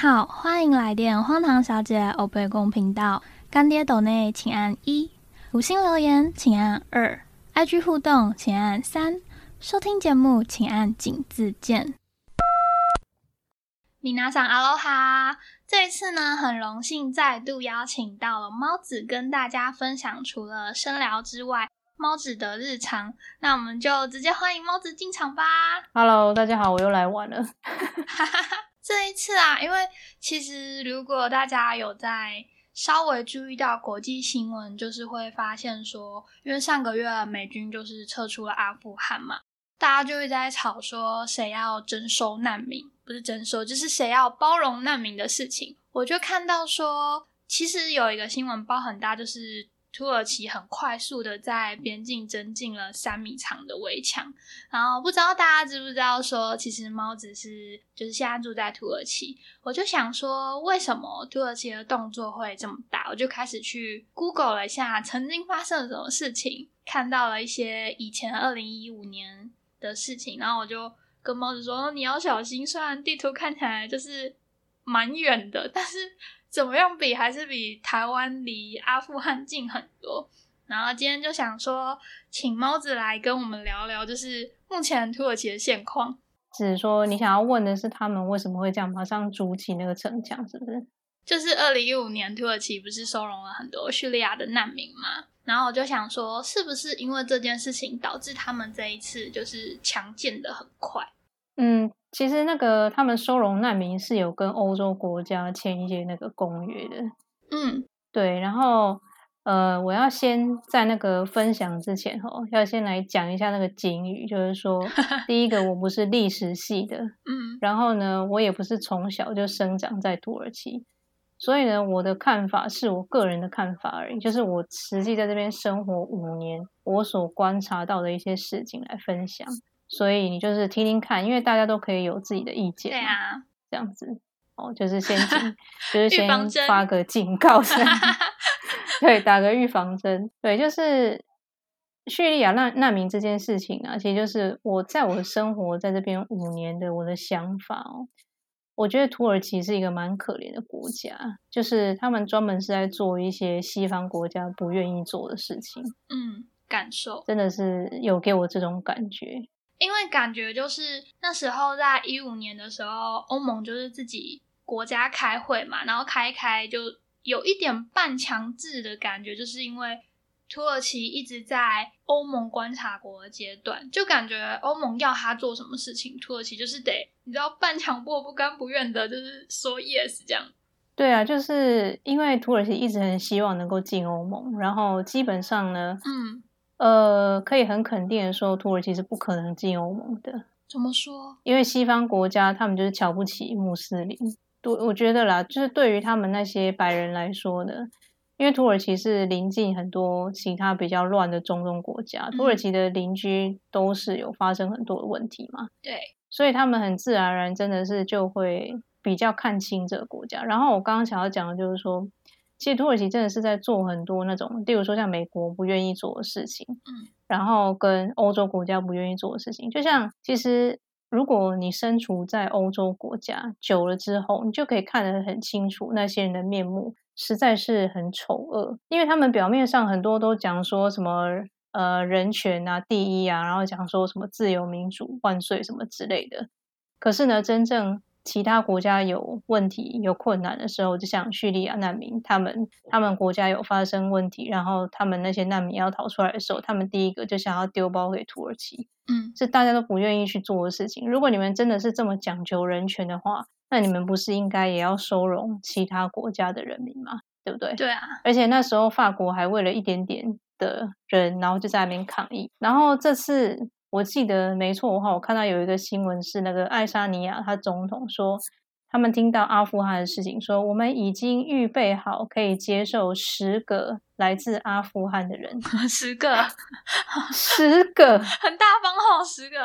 好，欢迎来电荒唐小姐欧贝公频道。干爹斗内请按一，五星留言请按二，IG 互动请按三，收听节目请按井字键。米娜桑阿罗哈，这一次呢，很荣幸再度邀请到了猫子跟大家分享除了深聊之外，猫子的日常。那我们就直接欢迎猫子进场吧。Hello，大家好，我又来晚了。这一次啊，因为其实如果大家有在稍微注意到国际新闻，就是会发现说，因为上个月美军就是撤出了阿富汗嘛，大家就会在吵说谁要征收难民，不是征收，就是谁要包容难民的事情。我就看到说，其实有一个新闻包很大，就是土耳其很快速的在边境增进了三米长的围墙。然后不知道大家知不知道说，其实猫子是就是现在住在土耳其，我就想说，为什么土耳其的动作会这么大？我就开始去 Google 了一下曾经发生了什么事情，看到了一些以前二零一五年的事情，然后我就跟猫子说，你要小心。虽然地图看起来就是蛮远的，但是怎么样比还是比台湾离阿富汗近很多。然后今天就想说，请猫子来跟我们聊聊，就是目前土耳其的现况。只是说你想要问的是他们为什么会这样马上筑起那个城墙，是不是？就是二零一五年土耳其不是收容了很多叙利亚的难民吗？然后我就想说，是不是因为这件事情导致他们这一次就是强健的很快？嗯，其实那个他们收容难民是有跟欧洲国家签一些那个公约的。嗯，对，然后呃，我要先在那个分享之前哦，要先来讲一下那个警语，就是说，第一个我不是历史系的，嗯然后呢，我也不是从小就生长在土耳其，所以呢，我的看法是我个人的看法而已，就是我实际在这边生活五年，我所观察到的一些事情来分享。所以你就是听听看，因为大家都可以有自己的意见，对，啊，这样子哦，就是先警，就是先发个警告声，对，打个预防针，对，就是叙利亚难难民这件事情啊，其实就是我在我生活在这边五年的我的想法哦。我觉得土耳其是一个蛮可怜的国家，就是他们专门是在做一些西方国家不愿意做的事情，嗯，感受。真的是有给我这种感觉。因为感觉就是那时候在一五年的时候，欧盟就是自己国家开会嘛，然后开一开就有一点半强制的感觉，就是因为土耳其一直在欧盟观察国的阶段，就感觉欧盟要他做什么事情，土耳其就是得你知道半强迫不甘不愿的，就是说 yes 这样。对啊，就是因为土耳其一直很希望能够进欧盟，然后基本上呢，嗯，呃，可以很肯定的说，土耳其是不可能进欧盟的，怎么说？因为西方国家他们就是瞧不起穆斯林。对，我觉得啦，就是对于他们那些白人来说呢，因为土耳其是临近很多其他比较乱的中东国家，土耳其的邻居都是有发生很多的问题嘛，对，所以他们很自然而然真的是就会比较看清这个国家。然后我刚刚想要讲的就是说，其实土耳其真的是在做很多那种，例如说像美国不愿意做的事情，嗯，然后跟欧洲国家不愿意做的事情，就像其实如果你身处在欧洲国家久了之后，你就可以看得很清楚那些人的面目实在是很丑恶，因为他们表面上很多都讲说什么呃人权啊第一啊，然后讲说什么自由民主万岁什么之类的，可是呢，真正其他国家有问题、有困难的时候，就像叙利亚难民，他们他们国家有发生问题，然后他们那些难民要逃出来的时候，他们第一个就想要丢包给土耳其，嗯，是大家都不愿意去做的事情。如果你们真的是这么讲究人权的话，那你们不是应该也要收容其他国家的人民吗？对不对？对啊，而且那时候法国还为了一点点的人，然后就在那边抗议。然后这次我记得没错的话，我看到有一个新闻是那个爱沙尼亚他总统说，他们听到阿富汗的事情，说我们已经预备好可以接受十个来自阿富汗的人，十个，十个，很大方哦，十个，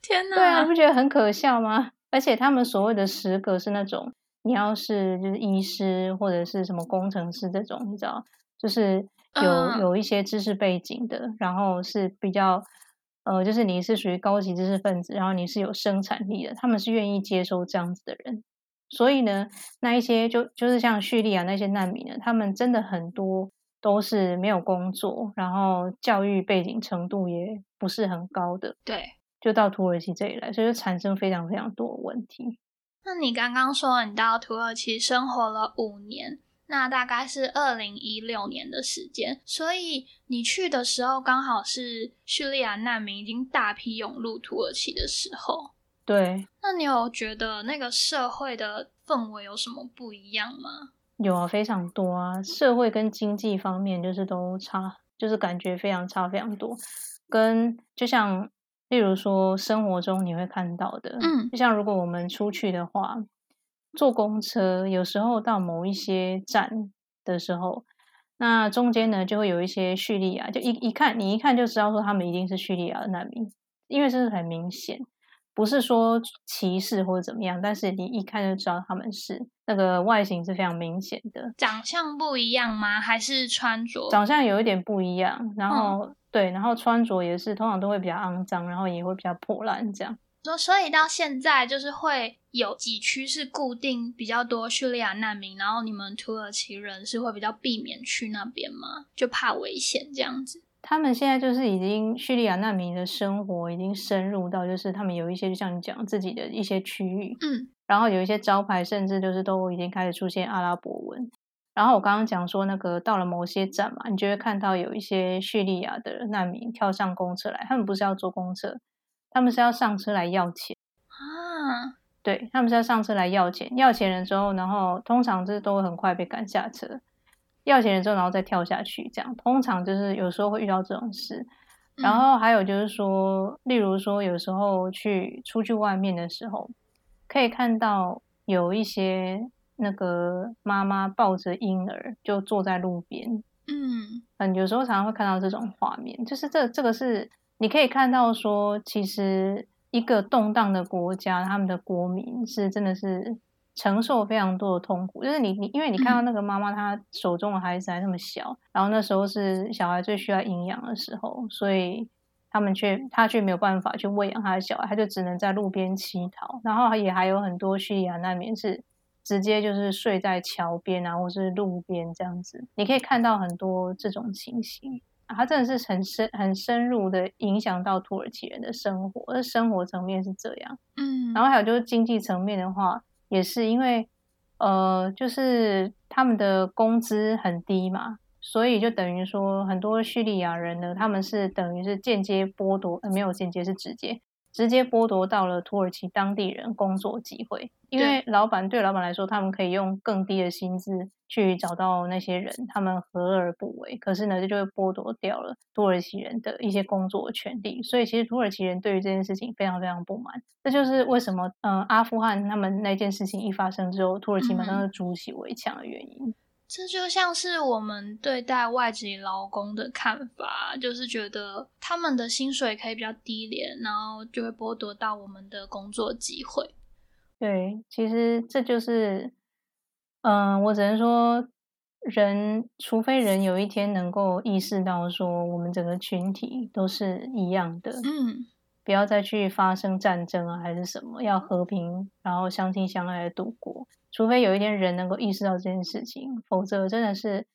天哪！对啊，你不觉得很可笑吗？而且他们所谓的十个是那种，你要是就是医师或者是什么工程师这种，你知道，就是有、嗯有一些知识背景的，然后是比较呃，就是你是属于高级知识分子，然后你是有生产力的，他们是愿意接收这样子的人。所以呢，那一些就就是像叙利亚那些难民呢，他们真的很多都是没有工作，然后教育背景程度也不是很高的，对，就到土耳其这里来，所以就产生非常非常多的问题。那你刚刚说你到土耳其生活了五年，那大概是二零一六年的时间，所以你去的时候刚好是叙利亚难民已经大批涌入土耳其的时候。对，那你有觉得那个社会的氛围有什么不一样吗？有啊，非常多啊，社会跟经济方面就是都差，就是感觉非常差非常多。跟就像例如说生活中你会看到的，嗯，就像如果我们出去的话，坐公车，有时候到某一些站的时候，那中间呢就会有一些叙利亚，就一一看你一看就知道说他们一定是叙利亚的难民，因为这是很明显。不是说歧视或者怎么样，但是你一看就知道他们是那个外形是非常明显的。长相不一样吗？还是穿着？长相有一点不一样，然后对，然后穿着也是通常都会比较肮脏，然后也会比较破烂这样。所所以到现在就是会有几区是固定比较多叙利亚难民，然后你们土耳其人是会比较避免去那边吗？就怕危险这样子。他们现在就是已经叙利亚难民的生活已经深入到，就是他们有一些就像你讲自己的一些区域，嗯，然后有一些招牌甚至就是都已经开始出现阿拉伯文。然后我刚刚讲说那个到了某些站嘛，你就会看到有一些叙利亚的难民跳上公车来，他们不是要坐公车，他们是要上车来要钱啊，对他们是要上车来要钱，要钱了之后，然后通常这都会很快被赶下车。要钱了之后，然后再跳下去，这样通常就是有时候会遇到这种事。然后还有就是说，例如说有时候去出去外面的时候，可以看到有一些那个妈妈抱着婴儿就坐在路边。嗯嗯，有时候常常会看到这种画面，就是这这个是你可以看到说，其实一个动荡的国家，他们的国民是真的是。承受非常多的痛苦，就是你你，因为你看到那个妈妈，她手中的孩子还那么小，然后那时候是小孩最需要营养的时候，所以他们却他却没有办法去喂养他的小孩，他就只能在路边乞讨。然后也还有很多叙利亚难民是直接就是睡在桥边啊，或是路边这样子。你可以看到很多这种情形，它真的是很深很深入的影响到土耳其人的生活，而生活层面是这样。嗯，然后还有就是经济层面的话。也是因为，呃，就是他们的工资很低嘛，所以就等于说，很多叙利亚人呢，他们是等于是间接剥夺，呃，没有间接是直接。直接剥夺到了土耳其当地人工作机会，因为老板对老板来说，他们可以用更低的薪资去找到那些人，他们何而不为？可是呢，这就会剥夺掉了土耳其人的一些工作权利。所以，其实土耳其人对于这件事情非常非常不满。这就是为什么，嗯，阿富汗他们那件事情一发生之后，土耳其马上就筑起围墙的原因。这就像是我们对待外籍劳工的看法，就是觉得他们的薪水可以比较低廉，然后就会剥夺到我们的工作机会。对，其实这就是，嗯，我只能说，人除非人有一天能够意识到说，我们整个群体都是一样的，嗯，不要再去发生战争啊，还是什么，要和平，然后相亲相爱的度过。除非有一天人能够意识到这件事情，否则真的是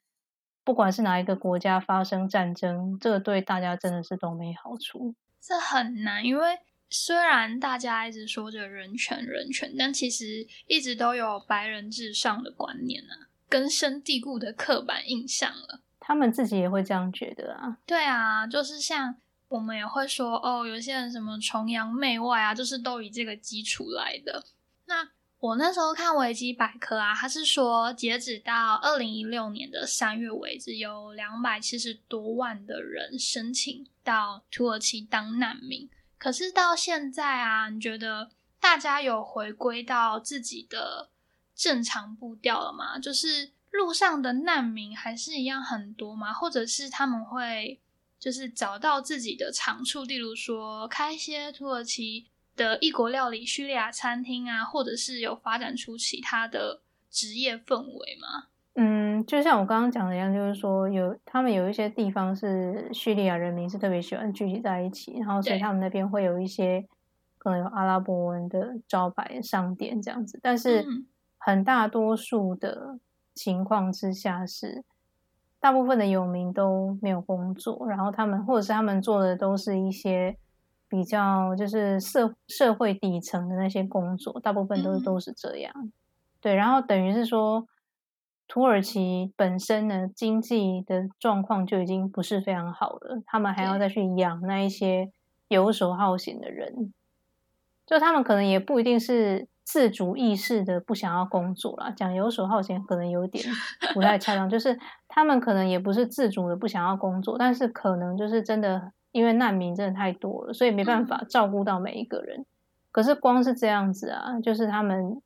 不管是哪一个国家发生战争，这对大家真的是都没好处。这很难，因为虽然大家一直说着人权人权，但其实一直都有白人至上的观念啊，根深蒂固的刻板印象了。他们自己也会这样觉得啊？对啊，就是像我们也会说哦，有些人什么崇洋媚外啊，就是都以这个基础来的。那我那时候看维基百科啊，他是说，截止到二零一六年的三月为止，有两百七十多万的人申请到土耳其当难民。可是到现在啊，你觉得大家有回归到自己的正常步调了吗？就是路上的难民还是一样很多吗？或者是他们会就是找到自己的长处，例如说开一些土耳其。的异国料理、叙利亚餐厅啊，或者是有发展出其他的职业氛围吗？嗯，就像我刚刚讲的一样，就是说有他们有一些地方是叙利亚人民是特别喜欢聚集在一起，然后所以他们那边会有一些可能有阿拉伯文的招牌商店这样子。但是很大多数的情况之下是，大部分的游民都没有工作，然后他们或者是他们做的都是一些比较就是社社会底层的那些工作，大部分都都是这样。对，然后等于是说。土耳其本身呢，经济的状况就已经不是非常好了，他们还要再去养那一些游手好闲的人，就他们可能也不一定是自主意识的不想要工作啦。讲游手好闲可能有点不太恰当，就是他们可能也不是自主的不想要工作，但是可能就是真的因为难民真的太多了，所以没办法照顾到每一个人。可是光是这样子啊，就是他们。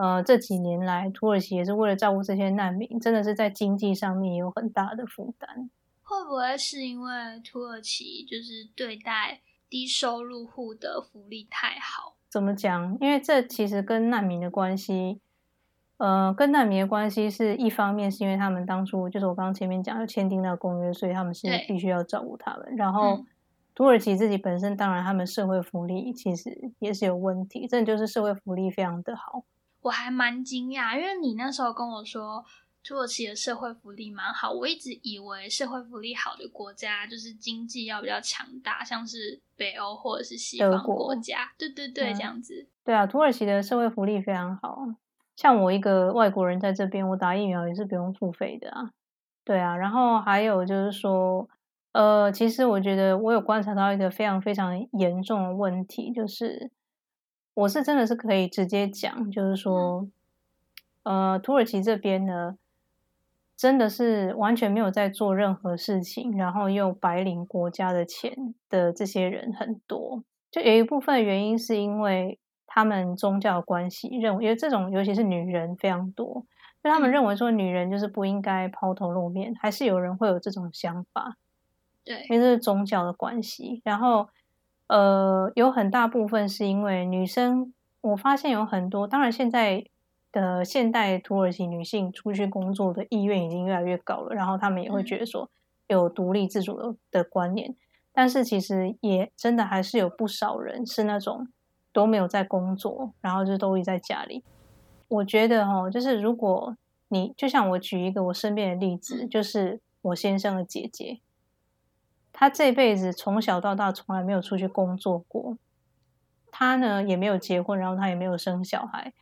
呃，这几年来，土耳其也是为了照顾这些难民，真的是在经济上面有很大的负担。会不会是因为土耳其就是对待低收入户的福利太好？怎么讲？因为这其实跟难民的关系，呃，跟难民的关系是一方面，是因为他们当初就是我刚刚前面讲要签订那个公约，所以他们是必须要照顾他们。然后土耳其自己本身，当然他们社会福利其实也是有问题，这就是社会福利非常的好。我还蛮惊讶，因为你那时候跟我说土耳其的社会福利蛮好，我一直以为社会福利好的国家就是经济要比较强大，像是北欧或者是西方国家。对对对，这样子。对啊，土耳其的社会福利非常好，像我一个外国人在这边，我打疫苗也是不用付费的啊。对啊，然后还有就是说，呃，其实我觉得我有观察到一个非常非常严重的问题，就是。我是真的是可以直接讲，就是说，呃，土耳其这边呢，真的是完全没有在做任何事情，然后又白领国家的钱的这些人很多。就有一部分原因是因为他们宗教关系，认为因为这种尤其是女人非常多，就他们认为说女人就是不应该抛头露面，还是有人会有这种想法。对，因为这是宗教的关系，然后。呃，有很大部分是因为女生，我发现有很多，当然现在的现代土耳其女性出去工作的意愿已经越来越高了，然后他们也会觉得说有独立自主的的观念，但是其实也真的还是有不少人是那种都没有在工作，然后就都一在家里。我觉得哈，就是如果你就像我举一个我身边的例子，就是我先生的姐姐。她这辈子从小到大从来没有出去工作过，她呢也没有结婚，然后她也没有生小孩，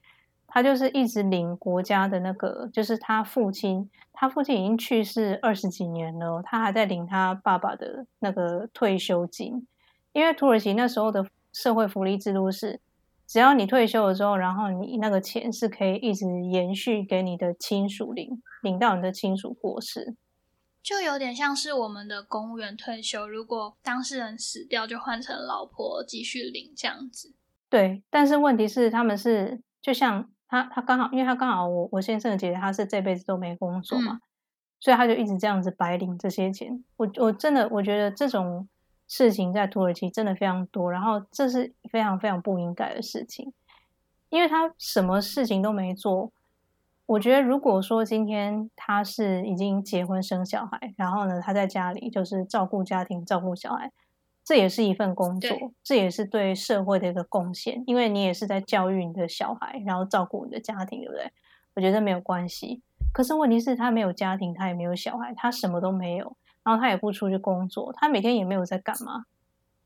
她就是一直领国家的那个，就是他父亲，他父亲已经去世二十几年了，他还在领他爸爸的那个退休金，因为土耳其那时候的社会福利制度是，只要你退休了之后，然后你那个钱是可以一直延续给你的亲属领，领到你的亲属过世。就有点像是我们的公务员退休，如果当事人死掉，就换成老婆继续领这样子。对，但是问题是，他们是就像他，他刚好，因为他刚好我我先生的姐姐，她是这辈子都没工作嘛，所以他就一直这样子白领这些钱。我我真的我觉得这种事情在土耳其真的非常多，然后这是非常非常不应该的事情，因为他什么事情都没做。我觉得，如果说今天他是已经结婚生小孩，然后呢，他在家里就是照顾家庭、照顾小孩，这也是一份工作，这也是对社会的一个贡献，因为你也是在教育你的小孩，然后照顾你的家庭，对不对？我觉得没有关系。可是问题是，他没有家庭，他也没有小孩，他什么都没有，然后他也不出去工作，他每天也没有在干嘛，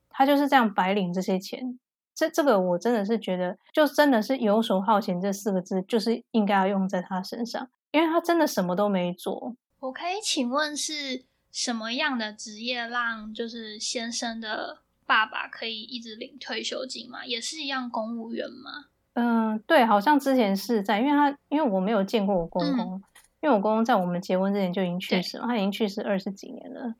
他就是这样白领这些钱。这这个我真的是觉得，就真的是游手好闲这四个字，就是应该要用在他身上，因为他真的什么都没做。我可以请问是什么样的职业让就是先生的爸爸可以一直领退休金吗？也是一样公务员吗？嗯，对，好像之前是在，因为他因为我没有见过我公公，因为我公公在我们结婚之前就已经去世了，他已经去世二十几年了。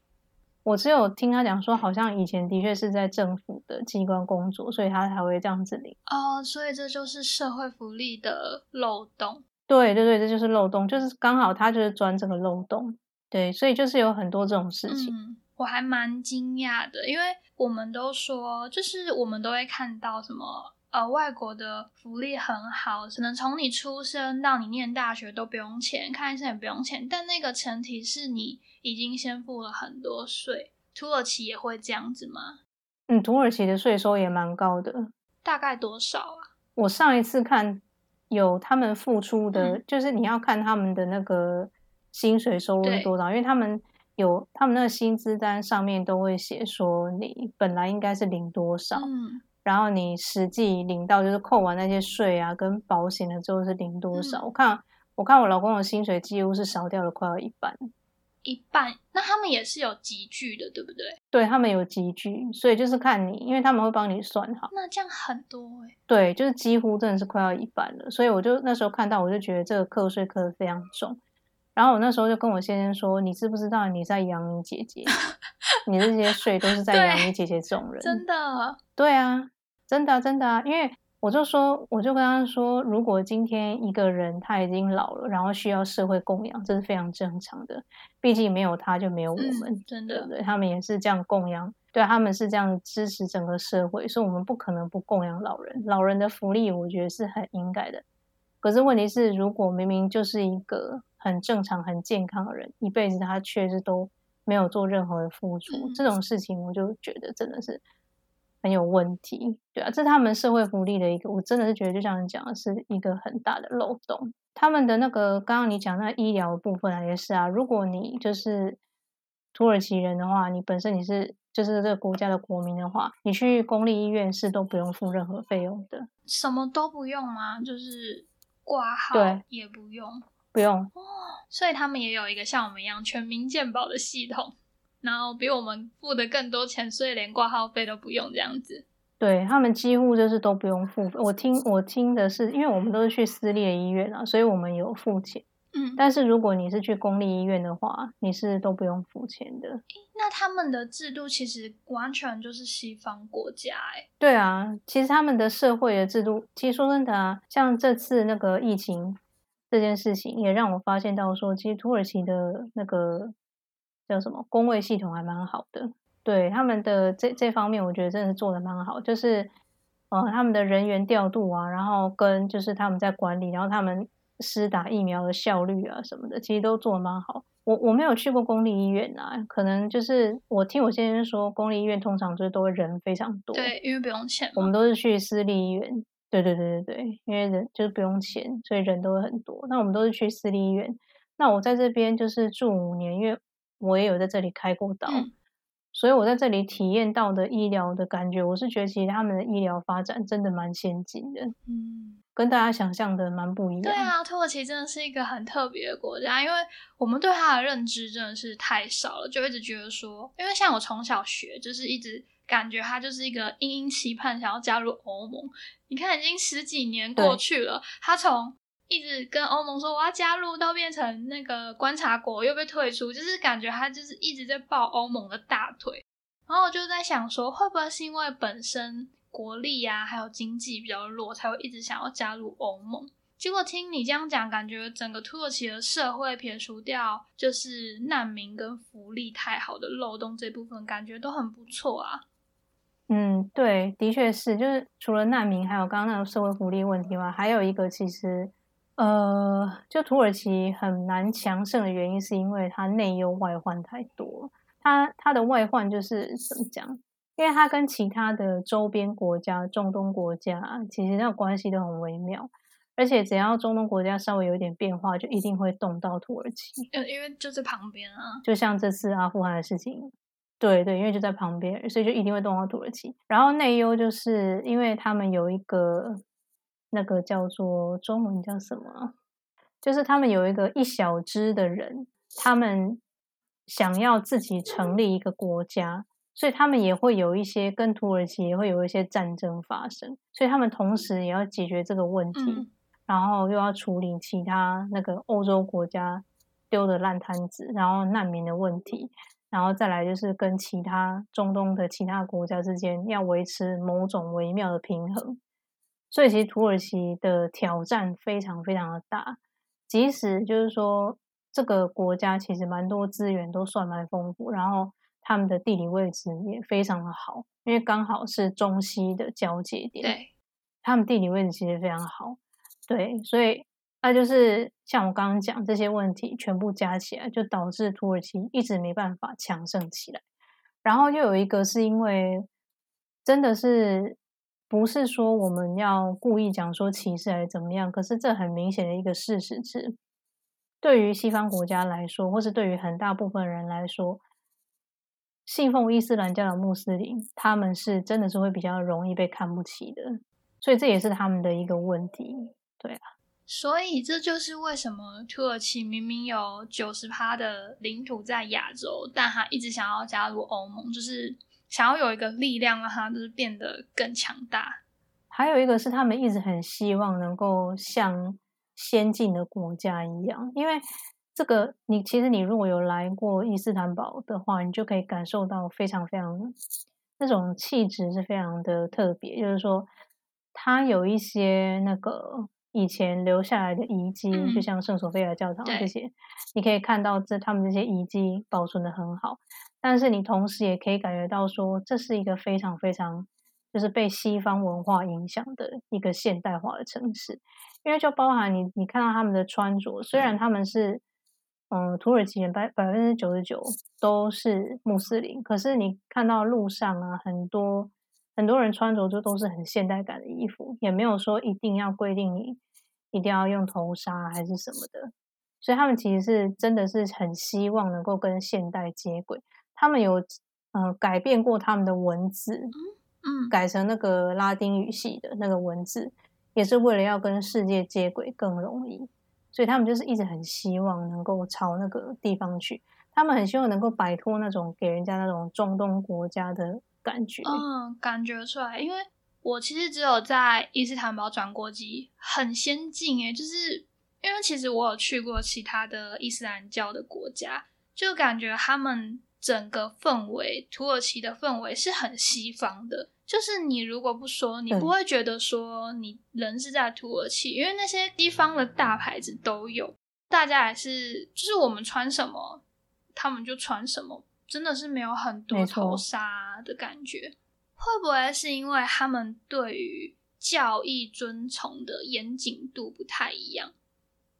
我只有听他讲说，好像以前的确是在政府的机关工作，所以他才会这样子领。哦，所以这就是社会福利的漏洞。对对对，这就是漏洞，就是刚好他就是钻这个漏洞。对，所以就是有很多这种事情。我还蛮惊讶的，因为我们都说，就是我们都会看到什么。呃，外国的福利很好，可能从你出生到你念大学都不用钱，看医生也不用钱。但那个前提是你已经先付了很多税。土耳其也会这样子吗？嗯，土耳其的税收也蛮高的，大概多少啊？我上一次看有他们付出的，嗯就是你要看他们的那个薪水收入是多少，因为他们有他们那个薪资单上面都会写说你本来应该是领多少，嗯然后你实际领到就是扣完那些税啊跟保险了之后是领多少。嗯我看我看我老公的薪水几乎是少掉了快要一半。一半，那他们也是有集聚的，对不对？对他们有集聚，所以就是看你，因为他们会帮你算好。那这样很多哎、对，就是几乎真的是快要一半了，所以我就那时候看到，我就觉得这个课税课的非常重。然后我那时候就跟我先生说：“你知不知道你在养你姐姐？你这些税都是在对养你姐姐这种人。”真的，对啊，真的啊、真的啊，因为我就说，我就跟他说，如果今天一个人他已经老了，然后需要社会供养，这是非常正常的，毕竟没有他就没有我们，嗯，真的，对对？他们也是这样供养，对，他们是这样支持整个社会，所以我们不可能不供养老人。老人的福利，我觉得是很应该的。可是问题是，如果明明就是一个很正常、很健康的人，一辈子他确实都没有做任何的付出，嗯这种事情我就觉得真的是很有问题。对啊，这是他们社会福利的一个，我真的是觉得就像你讲的，是一个很大的漏洞。他们的那个刚刚你讲那医疗的部分啊，也是啊，如果你就是土耳其人的话，你本身你是就是这个国家的国民的话，你去公立医院是都不用付任何费用的，什么都不用吗？就是挂号也不用，不用。所以他们也有一个像我们一样全民健保的系统，然后比我们付的更多钱，所以连挂号费都不用这样子。对他们几乎就是都不用付费。我听我听的是，因为我们都是去私立的医院啊，所以我们有付钱。嗯，但是如果你是去公立医院的话，你是都不用付钱的。那他们的制度其实完全就是西方国家哎、对啊，其实他们的社会的制度，其实说真的啊，像这次那个疫情这件事情，也让我发现到说，其实土耳其的那个叫什么工位系统还蛮好的。对他们的这这方面，我觉得真的是做的蛮好，就是呃他们的人员调度啊，然后跟就是他们在管理，然后他们施打疫苗的效率啊什么的，其实都做的蛮好。我我没有去过公立医院啊，可能就是我听我先生说，公立医院通常就是都会人非常多。对，因为不用钱。我们都是去私立医院。对对对对对，因为人就是不用钱，所以人都会很多。那我们都是去私立医院。那我在这边就是住五年，因为我也有在这里开过刀，嗯所以我在这里体验到的医疗的感觉，我是觉得其实他们的医疗发展真的蛮先进的，嗯，跟大家想象的蛮不一样。对啊，土耳其真的是一个很特别的国家，因为我们对它的认知真的是太少了，就一直觉得说，因为像我从小学，就是一直感觉他就是一个殷殷期盼想要加入欧盟。你看，已经十几年过去了，他从一直跟欧盟说我要加入，到变成那个观察国又被退出，就是感觉他就是一直在抱欧盟的大腿。然后我就在想说，会不会是因为本身国力啊，还有经济比较弱，才会一直想要加入欧盟？结果听你这样讲，感觉整个土耳其的社会撇除掉就是难民跟福利太好的漏洞这部分，感觉都很不错啊。嗯，对，的确是，就是除了难民，还有刚刚那个社会福利问题外，还有一个其实，呃，就土耳其很难强盛的原因，是因为它内忧外患太多。它它的外患就是怎么讲？因为它跟其他的周边国家、中东国家，其实那个关系都很微妙。而且只要中东国家稍微有一点变化，就一定会动到土耳其。呃，因为就在旁边啊。就像这次阿富汗的事情，对对，因为就在旁边，所以就一定会动到土耳其。然后内忧就是因为他们有一个那个叫做中文叫什么啊，就是他们有一个一小支的人，他们想要自己成立一个国家，所以他们也会有一些跟土耳其也会有一些战争发生，所以他们同时也要解决这个问题。嗯然后又要处理其他那个欧洲国家丢的烂摊子，然后难民的问题，然后再来就是跟其他中东的其他国家之间要维持某种微妙的平衡。所以其实土耳其的挑战非常非常的大，即使就是说这个国家其实蛮多资源都算蛮丰富，然后他们的地理位置也非常的好，因为刚好是中西的交界点。对，他们地理位置其实非常好，对，所以那就是像我刚刚讲这些问题全部加起来，就导致土耳其一直没办法强盛起来。然后又有一个是因为真的是不是说我们要故意讲说歧视还是怎么样，可是这很明显的一个事实是，对于西方国家来说，或是对于很大部分人来说，信奉伊斯兰教的穆斯林，他们是真的是会比较容易被看不起的，所以这也是他们的一个问题。对啊，所以这就是为什么土耳其明明有九十趴的领土在亚洲，但他一直想要加入欧盟，就是想要有一个力量让他就是变得更强大。还有一个是他们一直很希望能够像先进的国家一样，因为。这个你其实你如果有来过伊斯坦堡的话，你就可以感受到非常非常那种气质是非常的特别。就是说，它有一些那个以前留下来的遗迹，就像圣索菲亚教堂这些，你可以看到这他们这些遗迹保存的很好。但是你同时也可以感觉到说，这是一个非常非常就是被西方文化影响的一个现代化的城市，因为就包含你你看到他们的穿着，虽然他们是。嗯，土耳其人百百分之九十九都是穆斯林，可是你看到路上啊，很多很多人穿着就都是很现代感的衣服，也没有说一定要规定你一定要用头纱还是什么的，所以他们其实是真的是很希望能够跟现代接轨。他们有嗯改变过他们的文字，嗯，改成那个拉丁语系的那个文字，也是为了要跟世界接轨更容易。所以他们就是一直很希望能够朝那个地方去，他们很希望能够摆脱那种给人家那种中东国家的感觉。嗯，感觉出来，因为我其实只有在伊斯坦堡转过机，很先进诶，就是因为其实我有去过其他的伊斯兰教的国家，就感觉他们整个氛围，土耳其的氛围是很西方的。就是你如果不说，你不会觉得说你人是在土耳其，因为那些地方的大牌子都有，大家也是，就是我们穿什么，他们就穿什么，真的是没有很多头纱的感觉。会不会是因为他们对于教义遵从的严谨度不太一样？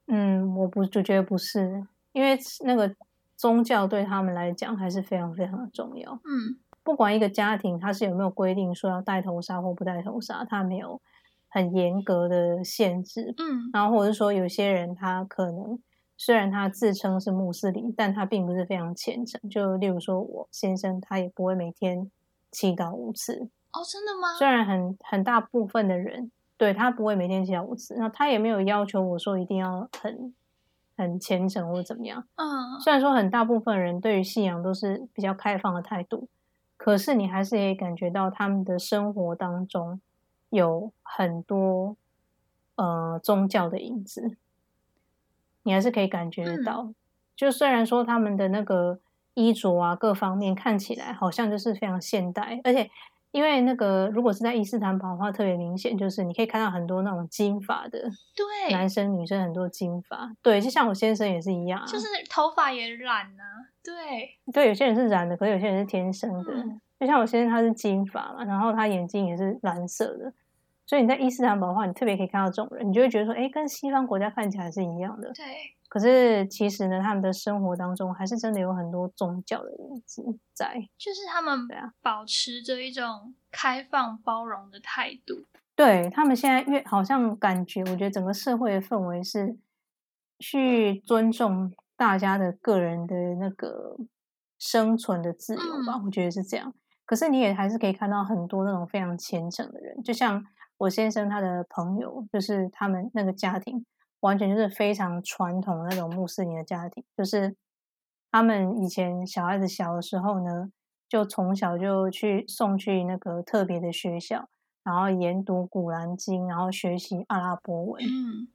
嗯，我不就觉得不是，因为那个宗教对他们来讲还是非常非常的重要。嗯。不管一个家庭他是有没有规定说要戴头纱或不戴头纱，他没有很严格的限制。嗯，然后或者是说有些人他可能虽然他自称是穆斯林，但他并不是非常虔诚。就例如说我先生，他也不会每天祈祷五次。哦，真的吗？虽然很很大部分的人对他不会每天祈祷五次，那他也没有要求我说一定要很很虔诚或者怎么样。嗯，虽然说很大部分人对于信仰都是比较开放的态度。可是你还是可以感觉到他们的生活当中有很多呃宗教的影子，你还是可以感觉得到。就虽然说他们的那个衣着啊各方面看起来好像就是非常现代，而且。因为那个，如果是在伊斯坦堡的话，特别明显，就是你可以看到很多那种金发的，对，男生女生很多金发，对，就像我先生也是一样，就。是头发也染呢，对，对，有些人是染的，可是有些人是天生的，就像我先生他是金发嘛，然后他眼睛也是蓝色的，所以你在伊斯坦堡的话，你特别可以看到这种人，你就会觉得说，哎，跟西方国家看起来是一样的，对。可是其实呢，他们的生活当中还是真的有很多宗教的影子在，就是他们保持着一种开放包容的态度。对他们现在越好像感觉，我觉得整个社会的氛围是去尊重大家的个人的那个生存的自由吧，我觉得是这样。可是你也还是可以看到很多那种非常虔诚的人，就像我先生他的朋友，就是他们那个家庭。完全就是非常传统的那种穆斯林的家庭，就是他们以前小孩子小的时候呢，就从小就去送去那个特别的学校，然后研读古兰经，然后学习阿拉伯文，嗯，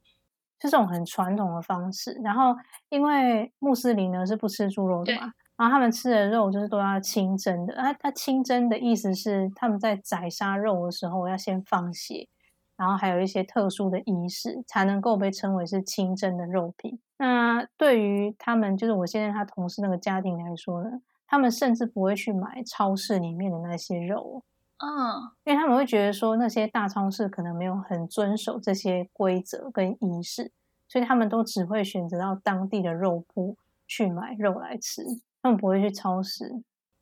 是这种很传统的方式。然后因为穆斯林呢是不吃猪肉的嘛，然后他们吃的肉就是都要清蒸的。啊，他清蒸的意思是他们在宰杀肉的时候要先放血。然后还有一些特殊的仪式，才能够被称为是清蒸的肉品。那对于他们，就是我现在他同事那个家庭来说呢，他们甚至不会去买超市里面的那些肉，嗯，因为他们会觉得说那些大超市可能没有很遵守这些规则跟仪式，所以他们都只会选择到当地的肉铺去买肉来吃，他们不会去超市。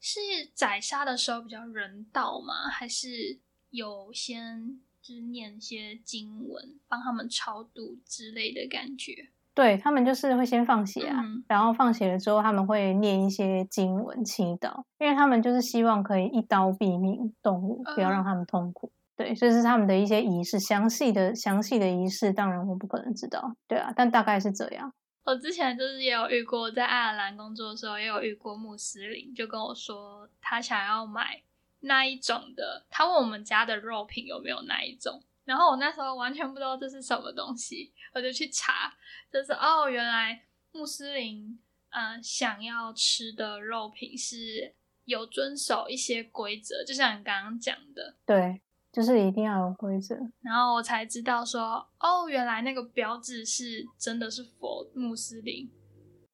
是宰杀的时候比较人道吗？还是？有先就是念一些经文，帮他们超度之类的感觉。对他们就是会先放血啊，嗯然后放血了之后，他们会念一些经文祈祷，因为他们就是希望可以一刀毙命动物，不要嗯让他们痛苦。对，这是他们的一些仪式，详细的详细的仪式，当然我不可能知道，对啊，但大概是这样。我之前就是也有遇过，在爱尔兰工作的时候，也有遇过穆斯林，就跟我说他想要买那一种的，他问我们家的肉品有没有那一种，然后我那时候完全不知道这是什么东西，我就去查，就是哦，原来穆斯林嗯、呃想要吃的肉品是有遵守一些规则，就像你刚刚讲的，对，就是一定要有规则。然后我才知道说，哦，原来那个标志是真的是佛穆斯林，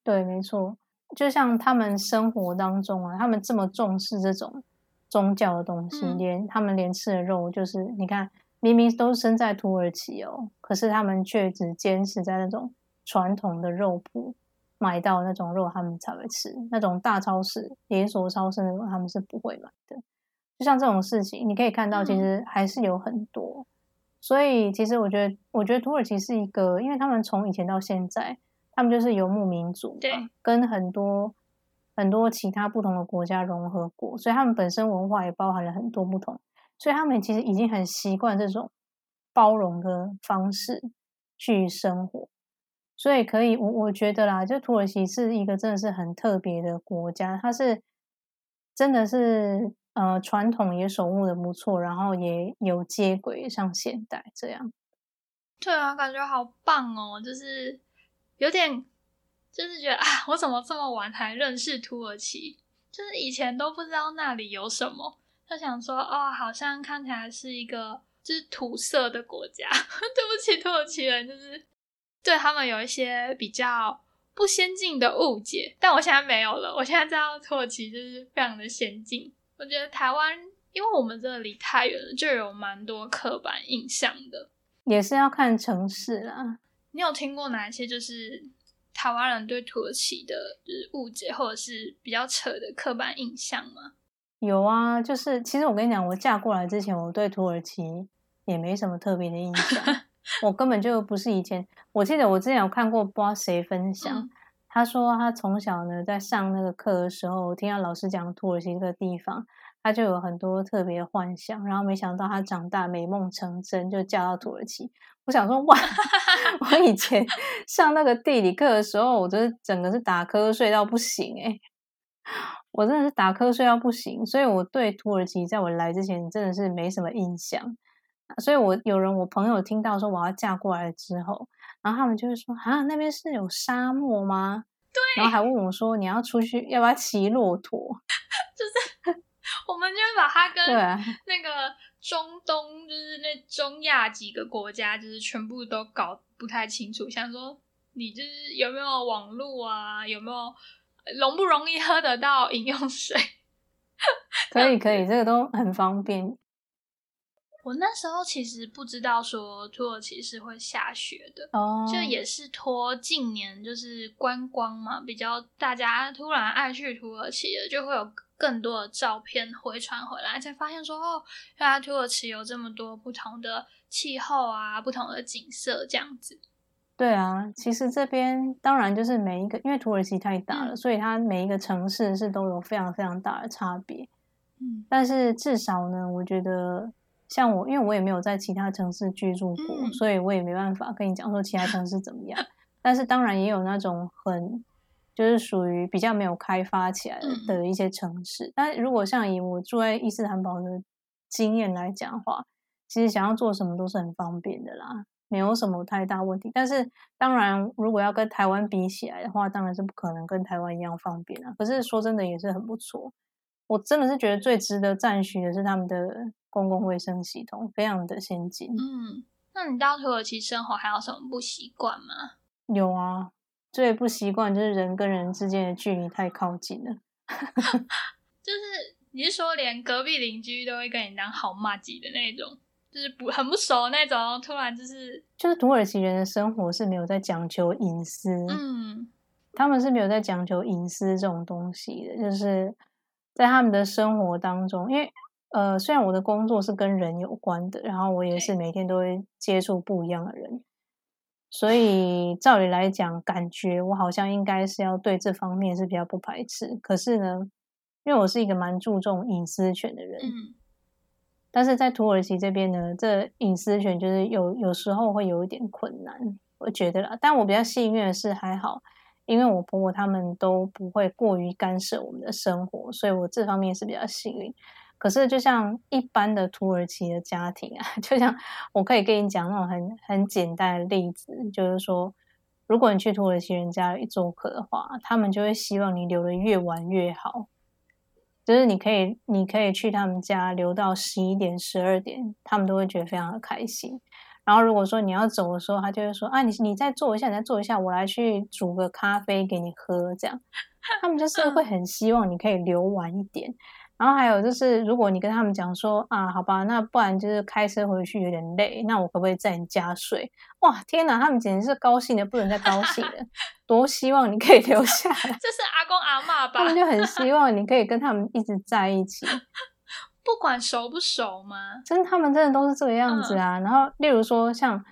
对，没错，就像他们生活当中啊，他们这么重视这种宗教的东西，嗯连他们连吃的肉，就是你看，明明都生在土耳其哦，可是他们却只坚持在那种传统的肉铺买到那种肉，他们才会吃。那种大超市、连锁超市那种，他们是不会买的。就像这种事情，你可以看到，其嗯实还是有很多。所以，其实我觉得，我觉得土耳其是一个，因为他们从以前到现在，他们就是游牧民族对，跟很多很多其他不同的国家融合过，所以他们本身文化也包含了很多不同，所以他们其实已经很习惯这种包容的方式去生活。所以可以，我我觉得啦，就土耳其是一个真的是很特别的国家，它是真的是呃传统也守护的不错，然后也有接轨像现代这样。对啊，感觉好棒哦，就是有点，就是觉得啊，我怎么这么晚才认识土耳其？就是以前都不知道那里有什么，就想说哦，好像看起来是一个就是土色的国家。对不起，土耳其人，就是对他们有一些比较不先进的误解，但我现在没有了，我现在知道土耳其就是非常的先进。我觉得台湾，因为我们真的离太远了，就有蛮多刻板印象的。也是要看城市啦，你有听过哪一些就是台湾人对土耳其的就是误解，或者是比较扯的刻板印象吗？有啊，就是其实我跟你讲，我嫁过来之前，我对土耳其也没什么特别的印象，我根本就不是以前。我记得我之前有看过，不知道谁分享，嗯他说他从小呢在上那个课的时候，听到老师讲土耳其这个地方，他就有很多特别的幻想，然后没想到他长大美梦成真，就嫁到土耳其。我想说，哇，我以前上那个地理课的时候，我真是整个是打瞌睡到不行诶、我真的是打瞌睡到不行，所以我对土耳其在我来之前真的是没什么印象。所以我有人我朋友听到说我要嫁过来之后，然后他们就会说啊，那边是有沙漠吗？对，然后还问我说你要出去要不要骑骆驼？就是我们就会把它跟那个中东，就是那中亚几个国家，就是全部都搞不太清楚。想说你就是有没有网络啊，有没有容不容易喝得到饮用水？可以可以，这个都很方便。我那时候其实不知道说土耳其是会下雪的，哦，就也是托近年就是观光嘛，比较大家突然爱去土耳其了，就会有更多的照片回传回来，才发现说哦，原来土耳其有这么多不同的气候啊，不同的景色这样子。对啊，其实这边当然就是每一个，因为土耳其太大了，嗯所以它每一个城市是都有非常非常大的差别。嗯但是至少呢，我觉得像我，因为我也没有在其他城市居住过，嗯所以我也没办法跟你讲说其他城市怎么样。但是当然也有那种很就是属于比较没有开发起来的一些城市。但如果像以我住在伊斯坦堡的经验来讲的话，其实想要做什么都是很方便的啦，没有什么太大问题。但是当然，如果要跟台湾比起来的话，当然是不可能跟台湾一样方便啊。可是说真的，也是很不错。我真的是觉得最值得赞许的是他们的公共卫生系统，非常的先进。嗯，那你到土耳其生活还有什么不习惯吗？有啊，最不习惯就是人跟人之间的距离太靠近了。就是你是说连隔壁邻居都会跟你当好骂鸡的那种，就是不很不熟那种，突然就是就是土耳其人的生活是没有在讲求隐私，嗯他们是没有在讲求隐私这种东西的，就是在他们的生活当中，因为呃，虽然我的工作是跟人有关的，然后我也是每天都会接触不一样的人，所以照理来讲，感觉我好像应该是要对这方面是比较不排斥。可是呢，因为我是一个蛮注重隐私权的人，嗯，但是在土耳其这边呢，这隐私权就是有有时候会有一点困难，我觉得啦。但我比较幸运的是还好，因为我婆婆他们都不会过于干涉我们的生活，所以我这方面是比较幸运。可是，就像一般的土耳其的家庭啊，就像我可以跟你讲那种很很简单的例子，就是说，如果你去土耳其人家里做客的话，他们就会希望你留的越晚越好，就是你可以你可以去他们家留到十一点、十二点，他们都会觉得非常的开心。然后，如果说你要走的时候，他就会说啊，你你再坐一下，你再坐一下，我来去煮个咖啡给你喝，这样，他们就是会很希望你可以留晚一点。然后还有就是，如果你跟他们讲说啊，好吧，那不然就是开车回去有点累，那我可不可以在你家睡？哇，天哪，他们简直是高兴的不能再高兴了，多希望你可以留下来。这是阿公阿妈吧？他们就很希望你可以跟他们一直在一起，不管熟不熟吗？真的，他们真的都是这个样子啊。然后，例如说，像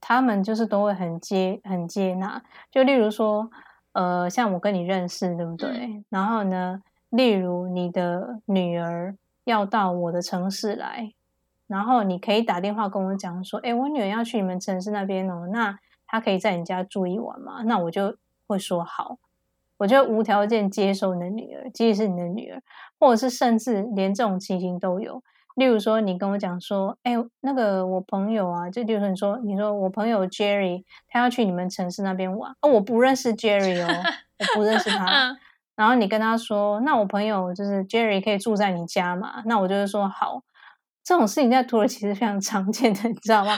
他们就是都会很接很接纳，就例如说，呃，像我跟你认识，对不对？然后呢？例如，你的女儿要到我的城市来，然后你可以打电话跟我讲说：“哎，我女儿要去你们城市那边哦，那她可以在你家住一晚吗？”那我就会说好，我就无条件接受你的女儿，即使是你的女儿，或者是甚至连这种情形都有。例如说，你跟我讲说：“哎，那个我朋友啊，就就是你说，你说我朋友 Jerry 他要去你们城市那边玩，哦，我不认识 Jerry 哦，我不认识他。” 然后你跟他说：“那我朋友就是 Jerry 可以住在你家嘛？”那我就是说好。这种事情在土耳其是非常常见的，你知道吗？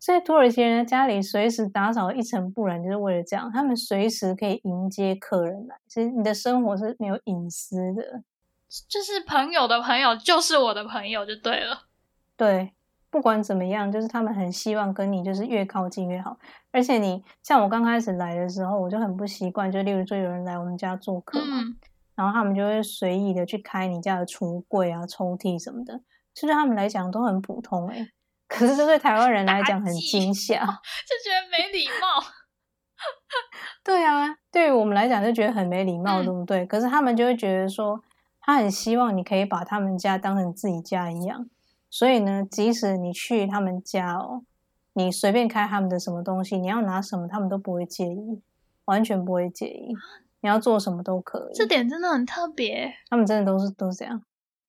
所以土耳其人的家里随时打扫一尘不染，就是为了这样，他们随时可以迎接客人来。其实你的生活是没有隐私的，就是朋友的朋友就是我的朋友就对了。对。不管怎么样，就是他们很希望跟你就是越靠近越好。而且你像我刚开始来的时候，我就很不习惯，就例如说有人来我们家做客嘛，然后他们就会随意的去开你家的橱柜啊、抽屉什么的，这对他们来讲都很普通哎。可是这对台湾人来讲很惊吓，就觉得没礼貌。对啊，对于我们来讲就觉得很没礼貌，对不对？可是他们就会觉得说，他很希望你可以把他们家当成自己家一样。所以呢，即使你去他们家哦，你随便开他们的什么东西，你要拿什么，他们都不会介意，完全不会介意。你要做什么都可以，这点真的很特别。他们真的都是都这样，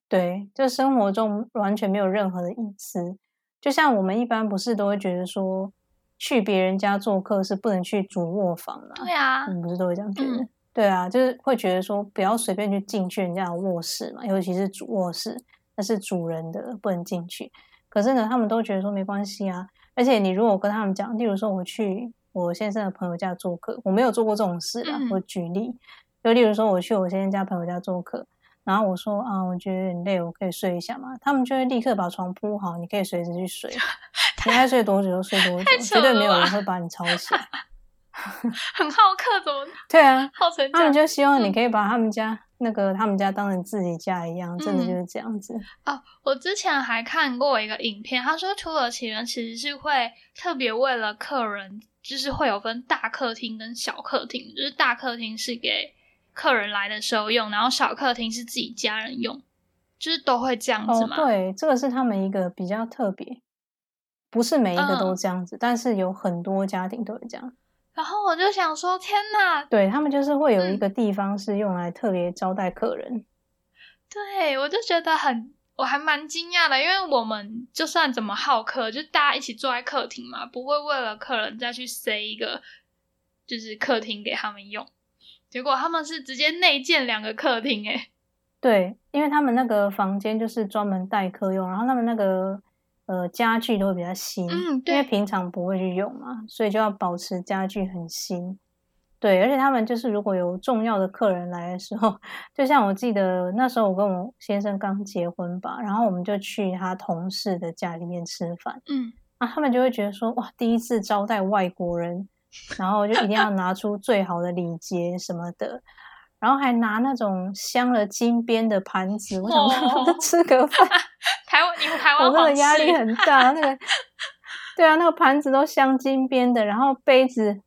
对，就生活中完全没有任何的隐私。就像我们一般不是都会觉得说，去别人家做客是不能去主卧房嘛？对啊，你不是都会这样觉得？对啊，就是会觉得说，不要随便去进去人家的卧室嘛，尤其是主卧室。那是主人的，不能进去。可是呢，他们都觉得说没关系啊。而且你如果跟他们讲，例如说我去我先生的朋友家做客，我没有做过这种事啊。我举例，就例如说我去我先生家朋友家做客，然后我说啊，我觉得有点累，我可以睡一下嘛。他们就会立刻把床铺好，你可以随时去睡，你爱睡多久就睡多久，绝对没有人会把你吵醒。很好客，怎么？对啊，好成他们就希望你可以把他们家那个他们家当成自己家一样，真的就是这样子哦。我之前还看过一个影片，他说土耳其人其实是会特别为了客人，就是会有分大客厅跟小客厅，就是大客厅是给客人来的时候用，然后小客厅是自己家人用，就是都会这样子嘛。对，这个是他们一个比较特别，不是每一个都这样子，但是有很多家庭都会这样。然后我就想说，天哪！对他们就是会有一个地方是用来特别招待客人。对，我就觉得很，我还蛮惊讶的，因为我们就算怎么好客，就大家一起坐在客厅嘛，不会为了客人再去塞一个就是客厅给他们用。结果他们是直接内建两个客厅，诶，对，因为他们那个房间就是专门待客用，然后他们那个。呃，家具都会比较新，嗯，因为平常不会去用嘛，所以就要保持家具很新。对，而且他们就是如果有重要的客人来的时候，就像我记得那时候我跟我先生刚结婚吧，然后我们就去他同事的家里面吃饭，嗯，啊，他们就会觉得说，哇，第一次招待外国人，然后就一定要拿出最好的礼节什么的。然后还拿那种镶了金边的盘子，我想说吃个饭。台湾，你们台湾我那个压力很大，那个 对啊，那个盘子都镶金边的，然后杯子。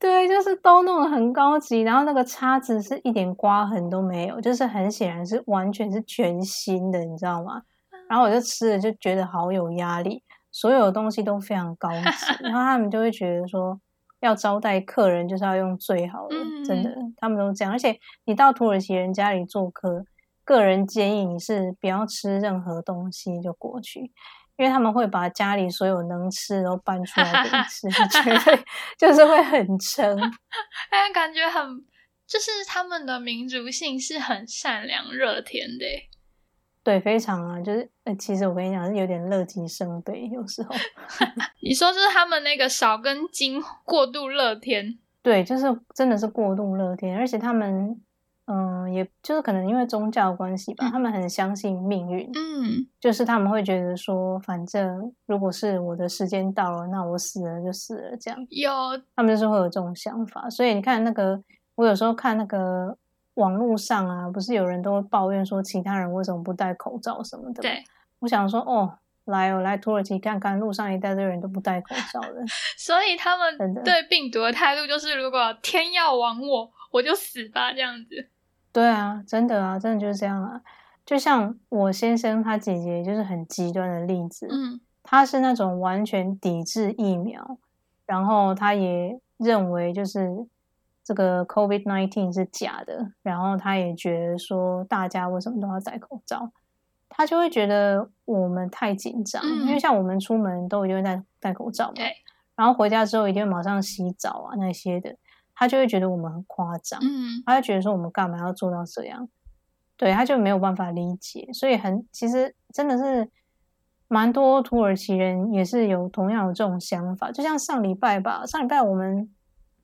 对，就是都弄得很高级，然后那个叉子是一点刮痕都没有，就是很显然是完全是全新的，你知道吗？然后我就吃了，就觉得好有压力，所有东西都非常高级，然后他们就会觉得说，要招待客人就是要用最好的，真的，他们都这样。而且你到土耳其人家里做客，个人建议你是不要吃任何东西就过去。因为他们会把家里所有能吃的都搬出来给你吃，绝对 就是会很撑。哎，感觉很，就是他们的民族性是很善良、热天的。对，非常啊，就是呃，其实我跟你讲是有点乐极生悲，有时候。你说就是他们那个少根筋，过度乐天。对，就是真的是过度乐天，而且他们。嗯，也就是可能因为宗教关系吧，他们很相信命运。嗯，就是他们会觉得说，反正如果是我的时间到了，那我死了就死了，这样。有，他们就是会有这种想法。所以你看那个，我有时候看那个网络上啊，不是有人都会抱怨说，其他人为什么不戴口罩什么的。对，我想说，哦，来哦，来土耳其看看，路上一大堆人都不戴口罩的。所以他们对病毒的态度就是，如果天要亡我，我就死吧，这样子。对啊，真的啊，真的就是这样啊。就像我先生他姐姐，就是很极端的例子。嗯，他是那种完全抵制疫苗，然后他也认为就是这个 COVID nineteen 是假的，然后他也觉得说大家为什么都要戴口罩，他就会觉得我们太紧张，因为像我们出门都一定会戴戴口罩嘛，对，然后回家之后一定会马上洗澡啊那些的。他就会觉得我们很夸张，嗯，他就觉得说我们干嘛要做到这样，对，他就没有办法理解，所以很其实真的是蛮多土耳其人也是有同样有这种想法，就像上礼拜吧，上礼拜我们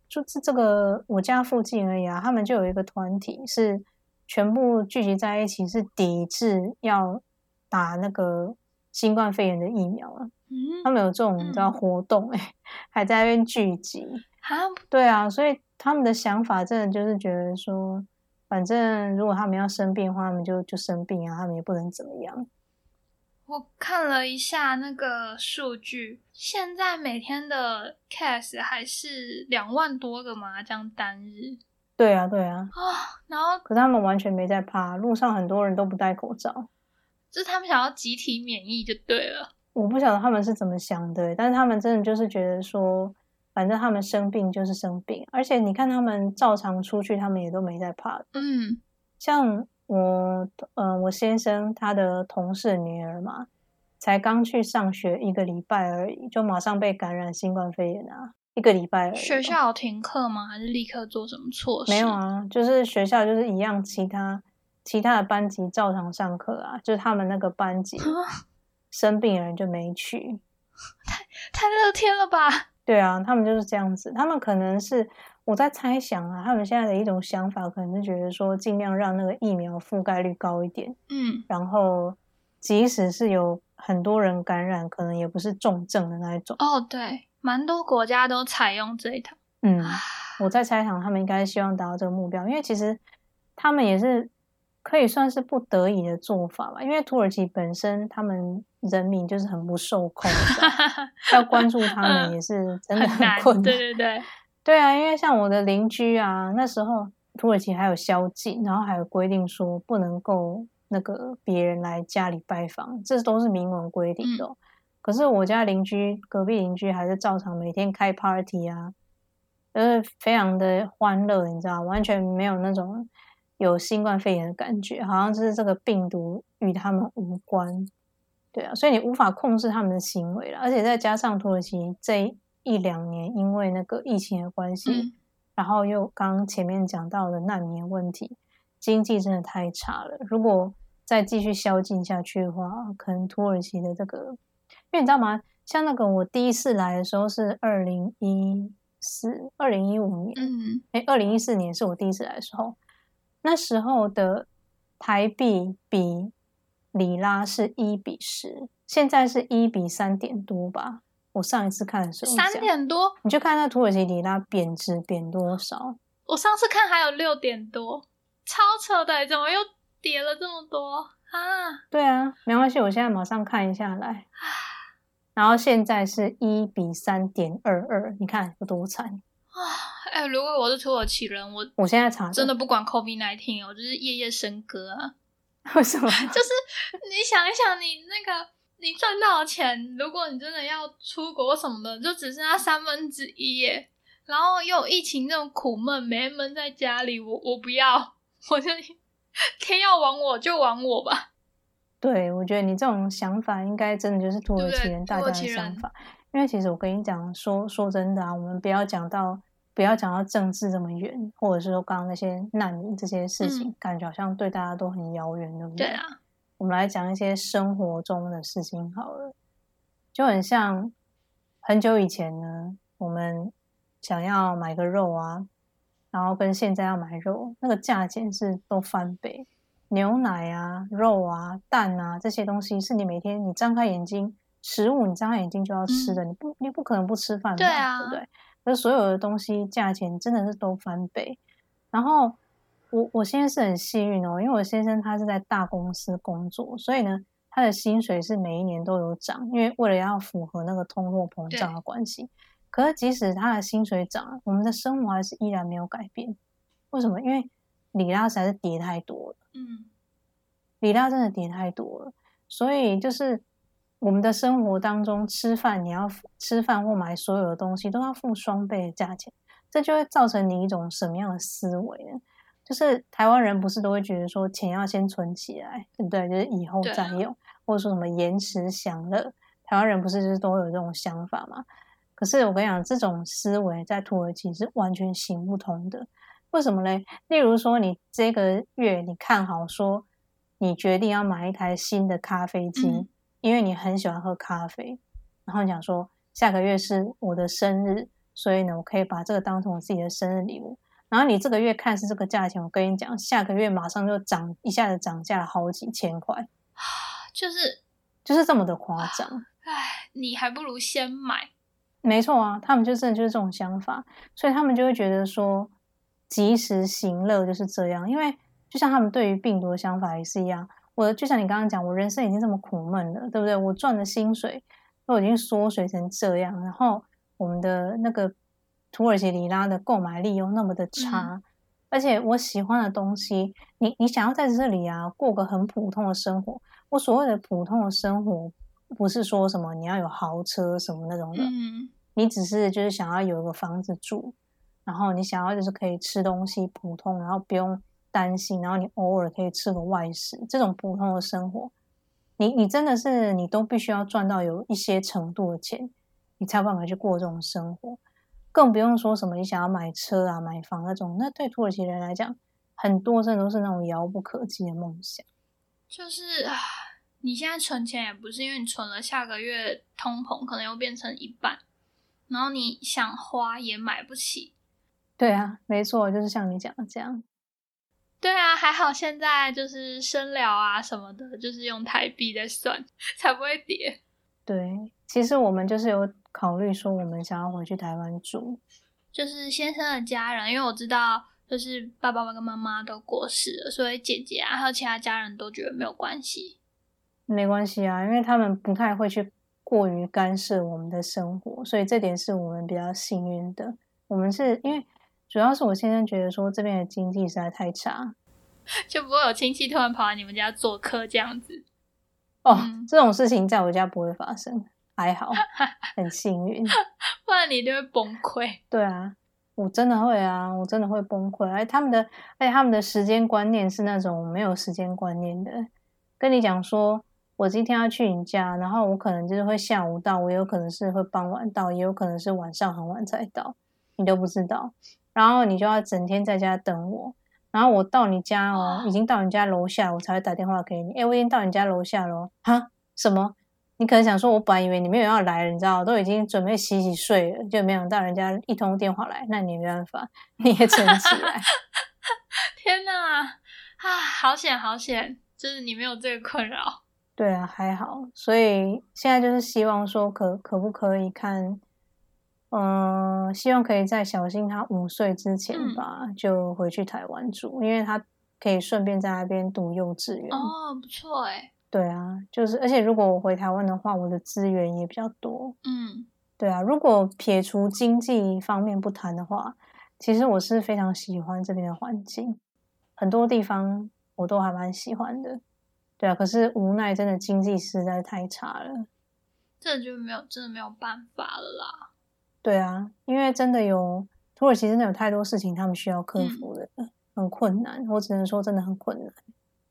就是这个我家附近而已啊，他们就有一个团体是全部聚集在一起，是抵制要打那个新冠肺炎的疫苗啊，嗯，他们有这种你知道活动哎，还在那边聚集。啊，对啊，所以他们的想法真的就是觉得说，反正如果他们要生病的话，他们就就生病啊，他们也不能怎么样。我看了一下那个数据，现在每天的 case 还是两万多个麻将单日。对啊，对啊。啊，然后可是他们完全没在怕，路上很多人都不戴口罩，就是他们想要集体免疫就对了。我不晓得他们是怎么想的，但是他们真的就是觉得说。反正他们生病就是生病，而且你看他们照常出去，他们也都没在怕。嗯，像我，嗯，我先生他的同事女儿嘛，才刚去上学一个礼拜而已，就马上被感染新冠肺炎啊！一个礼拜而已，学校停课吗？还是立刻做什么措施？没有啊，就是学校就是一样，其他其他的班级照常上课啊，就是他们那个班级生病的人就没去，太太乐天了吧？对啊，他们就是这样子。他们可能是我在猜想啊，他们现在的一种想法，可能是觉得说，尽量让那个疫苗覆盖率高一点。嗯，然后即使是有很多人感染，可能也不是重症的那一种。哦，对，蛮多国家都采用这一套。嗯，我在猜想，他们应该希望达到这个目标，因为其实他们也是。可以算是不得已的做法吧，因为土耳其本身他们人民就是很不受控的，要关注他们也是真的很困难。对对对，对啊，因为像我的邻居啊，那时候土耳其还有宵禁，然后还有规定说不能够那个别人来家里拜访，这都是明文规定的。可是我家邻居隔壁邻居还是照常每天开 party 啊，就是非常的欢乐，你知道，完全没有那种。有新冠肺炎的感觉，好像就是这个病毒与他们无关，对啊，所以你无法控制他们的行为了。而且再加上土耳其这一两年因为那个疫情的关系，然后又刚前面讲到的难民问题，经济真的太差了。如果再继续宵禁下去的话，可能土耳其的这个，因为你知道吗？像那个我第一次来的时候是二零一四、二零一五年，嗯，哎，二零一四年是我第一次来的时候。那时候的台币比里拉是一比十，现在是一比三点多吧。我上一次看的时候，三点多，你就看那土耳其里拉贬值贬多少。我上次看还有六点多，超扯的，怎么又跌了这么多啊？对啊，没关系，我现在马上看一下来。然后现在是一比三点二二，你看有多惨啊！哎，如果我是土耳其人，我我现在查真的不管 COVID nineteen，我就是夜夜笙歌啊！为什么？就是你想一想，你那个你赚到的钱，如果你真的要出国什么的，就只剩下三分之一耶。然后又有疫情那种苦闷，每天闷在家里，我我不要，我就天要亡我就亡我吧。对，我觉得你这种想法应该真的就是土耳其人大家的想法，因为其实我跟你讲，说说真的啊，我们不要讲到不要讲到政治这么远，或者是说刚刚那些难民这些事情，感觉好像对大家都很遥远，对不对？对啊。我们来讲一些生活中的事情好了，就很像很久以前呢，我们想要买个肉啊，然后跟现在要买肉，那个价钱是都翻倍。牛奶啊、肉啊、蛋啊这些东西，是你每天你张开眼睛，食物你张开眼睛就要吃的，你不你不可能不吃饭的，对不对？那所有的东西价钱真的是都翻倍。然后我我现在是很幸运哦，因为我先生他是在大公司工作，所以呢，他的薪水是每一年都有涨，因为为了要符合那个通货膨胀的关系。可是即使他的薪水涨，我们的生活还是依然没有改变。为什么？因为里拉实在是跌太多了。嗯，里拉真的跌太多了，所以就是我们的生活当中吃饭，你要吃饭或买所有的东西都要付双倍的价钱，这就会造成你一种什么样的思维呢？就是台湾人不是都会觉得说钱要先存起来，对不对？就是以后再用，或者说什么延迟享乐，台湾人不是就是都有这种想法嘛？可是我跟你讲，这种思维在土耳其是完全行不通的。为什么嘞？例如说，你这个月你看好说，你决定要买一台新的咖啡机，因为你很喜欢喝咖啡。然后你讲说，下个月是我的生日，所以呢，我可以把这个当成我自己的生日礼物。然后你这个月看是这个价钱，我跟你讲，下个月马上就涨，一下子涨价了好几千块，就是就是这么的夸张。唉，你还不如先买。没错啊，他们就真的就是这种想法，所以他们就会觉得说。及时行乐就是这样，因为就像他们对于病毒的想法也是一样。我就像你刚刚讲，我人生已经这么苦闷了，对不对？我赚的薪水都已经缩水成这样，然后我们的那个土耳其里拉的购买力又那么的差，而且我喜欢的东西，你你想要在这里啊过个很普通的生活，我所谓的普通的生活，不是说什么你要有豪车什么那种的，嗯，你只是就是想要有一个房子住。然后你想要就是可以吃东西普通，然后不用担心，然后你偶尔可以吃个外食，这种普通的生活，你你真的是你都必须要赚到有一些程度的钱，你才有办法去过这种生活，更不用说什么你想要买车啊、买房那种，那对土耳其人来讲，很多真的都是那种遥不可及的梦想。就是啊，你现在存钱也不是因为你存了，下个月通膨可能又变成一半，然后你想花也买不起。对啊，没错，就是像你讲的这样。对啊，还好现在就是生疗啊什么的，就是用台币在算，才不会跌。对，其实我们就是有考虑说，我们想要回去台湾住。就是先生的家人，因为我知道，就是爸爸跟妈妈都过世了，所以姐姐啊还有其他家人都觉得没有关系。没关系啊，因为他们不太会去过于干涉我们的生活，所以这点是我们比较幸运的。我们是因为。主要是我先生觉得说这边的经济实在太差，就不会有亲戚突然跑来你们家做客这样子。哦，这种事情在我家不会发生，还好，很幸运。不然你就会崩溃。对啊，我真的会啊，我真的会崩溃。而，他们的，而且他们的时间观念是那种没有时间观念的。跟你讲说，我今天要去你家，然后我可能就是会下午到，我有可能是会傍晚到，也有可能是晚上很晚才到，你都不知道。然后你就要整天在家等我，然后我到你家哦，已经到你家楼下，我才会打电话给你。哎，我已经到你家楼下喽。哈？什么？你可能想说，我本来以为你没有要来，你知道，都已经准备洗洗睡了，就没想到人家一通电话来，那你没办法，你也撑起来。天哪！啊，好险好险，就是你没有这个困扰。对啊，还好。所以现在就是希望说，可可不可以看？嗯，希望可以在小新他五岁之前吧，就回去台湾住，因为他可以顺便在那边读幼稚园。哦，不错哎。对啊，就是而且如果我回台湾的话，我的资源也比较多。嗯，对啊，如果撇除经济方面不谈的话，其实我是非常喜欢这边的环境，很多地方我都还蛮喜欢的。对啊，可是无奈真的经济实在太差了，这就没有真的没有办法了啦。对啊，因为真的有土耳其真的有太多事情他们需要克服的，很困难。我只能说真的很困难。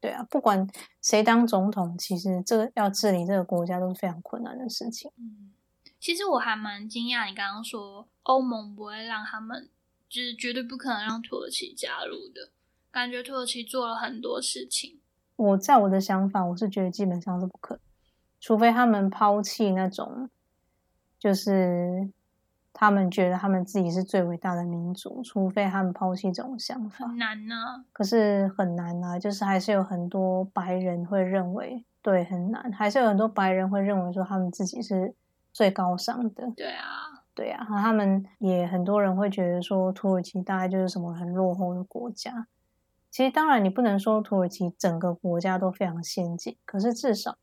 对啊，不管谁当总统，其实这个要治理这个国家都是非常困难的事情。嗯，其实我还蛮惊讶，你刚刚说欧盟不会让他们，就是绝对不可能让土耳其加入的，感觉土耳其做了很多事情。我在我的想法，我是觉得基本上是不可能，除非他们抛弃那种，就是。他们觉得他们自己是最伟大的民族，除非他们抛弃这种想法。很难呢，可是很难啊，就是还是有很多白人会认为，对，很难，还是有很多白人会认为说他们自己是最高尚的。对啊，对啊，他们也很多人会觉得说土耳其大概就是什么很落后的国家。其实当然你不能说土耳其整个国家都非常先进，可是至少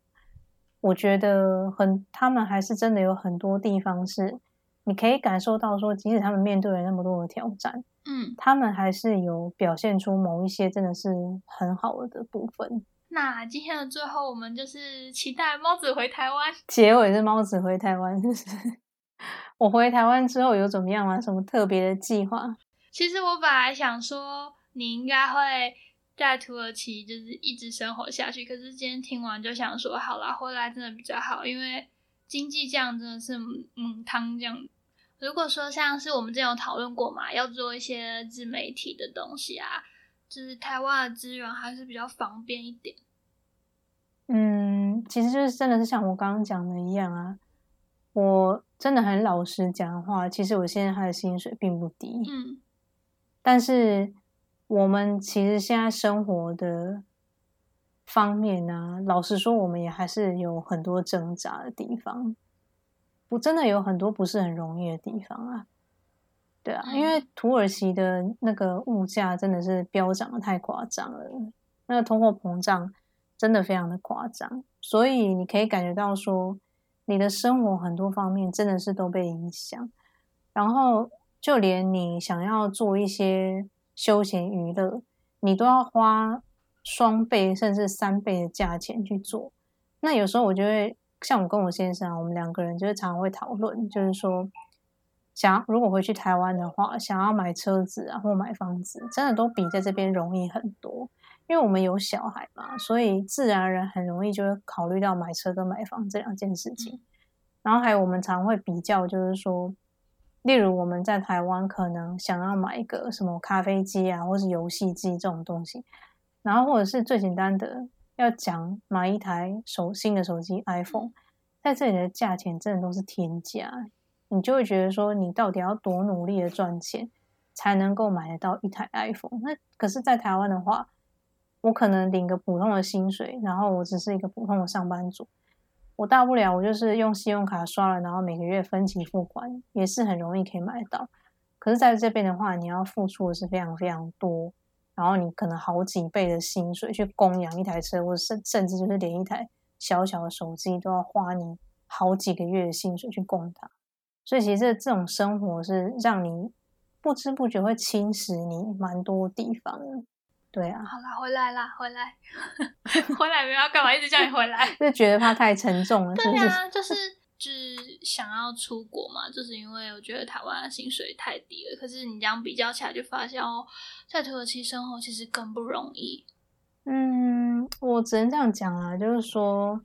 我觉得很，他们还是真的有很多地方是。你可以感受到，说即使他们面对了那么多的挑战，嗯，他们还是有表现出某一些真的是很好的部分。那今天的最后，我们就是期待猫子回台湾。结尾是猫子回台湾，就是 我回台湾之后有怎么样吗？什么特别的计划？其实我本来想说，你应该会在土耳其就是一直生活下去。可是今天听完就想说，好啦，回来真的比较好，因为。经济这样真的是嗯汤这样。如果说像是我们之前有讨论过嘛，要做一些自媒体的东西啊，就是台湾的资源还是比较方便一点。嗯，其实就是真的是像我刚刚讲的一样啊，我真的很老实讲话，其实我现在他的薪水并不低，嗯，但是我们其实现在生活的。方面呢，老实说，我们也还是有很多挣扎的地方，不真的有很多不是很容易的地方啊。对啊，因为土耳其的那个物价真的是飙涨的太夸张了，那个通货膨胀真的非常的夸张，所以你可以感觉到说，你的生活很多方面真的是都被影响，然后就连你想要做一些休闲娱乐，你都要花。双倍甚至三倍的价钱去做，那有时候我就会像我跟我先生，我们两个人就是常常会讨论，就是说，想如果回去台湾的话，想要买车子啊或买房子，真的都比在这边容易很多。因为我们有小孩嘛，所以自然而然很容易就会考虑到买车跟买房这两件事情。然后还有我们常会比较，就是说，例如我们在台湾可能想要买一个什么咖啡机啊，或是游戏机这种东西。然后，或者是最简单的，要讲买一台手新的手机 iPhone，在这里的价钱真的都是天价，你就会觉得说，你到底要多努力的赚钱，才能够买得到一台 iPhone？那可是，在台湾的话，我可能领个普通的薪水，然后我只是一个普通的上班族，我大不了我就是用信用卡刷了，然后每个月分期付款，也是很容易可以买到。可是在这边的话，你要付出的是非常非常多。然后你可能好几倍的薪水去供养一台车，或者甚甚至就是连一台小小的手机都要花你好几个月的薪水去供它，所以其实这这种生活是让你不知不觉会侵蚀你蛮多地方的。对啊，好啦，回来啦，回来，回来没有要干嘛？一直叫你回来，就觉得怕太沉重了。对啊，就是。就是想要出国嘛，就是因为我觉得台湾的薪水太低了。可是你这样比较起来，就发现哦，在土耳其生活其实更不容易。嗯，我只能这样讲啊，就是说，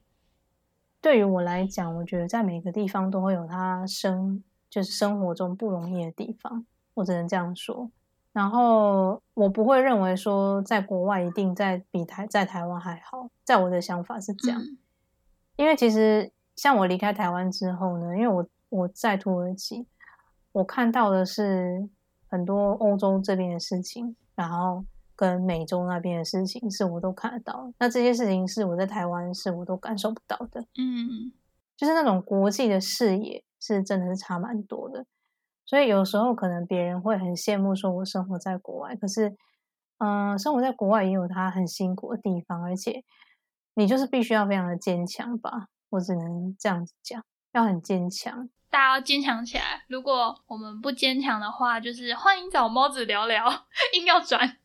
对于我来讲，我觉得在每个地方都会有他生，就是生活中不容易的地方。我只能这样说。然后我不会认为说，在国外一定在比台在台湾还好。在我的想法是这样，因为其实。像我离开台湾之后呢，因为我我在土耳其，我看到的是很多欧洲这边的事情，然后跟美洲那边的事情是我都看得到。那这些事情是我在台湾是我都感受不到的。嗯，就是那种国际的视野是真的是差蛮多的。所以有时候可能别人会很羡慕说我生活在国外，可是嗯，生活在国外也有它很辛苦的地方，而且你就是必须要非常的坚强吧，我只能这样子讲，要很坚强。大家要坚强起来。如果我们不坚强的话，就是欢迎找猫子聊聊，硬要转。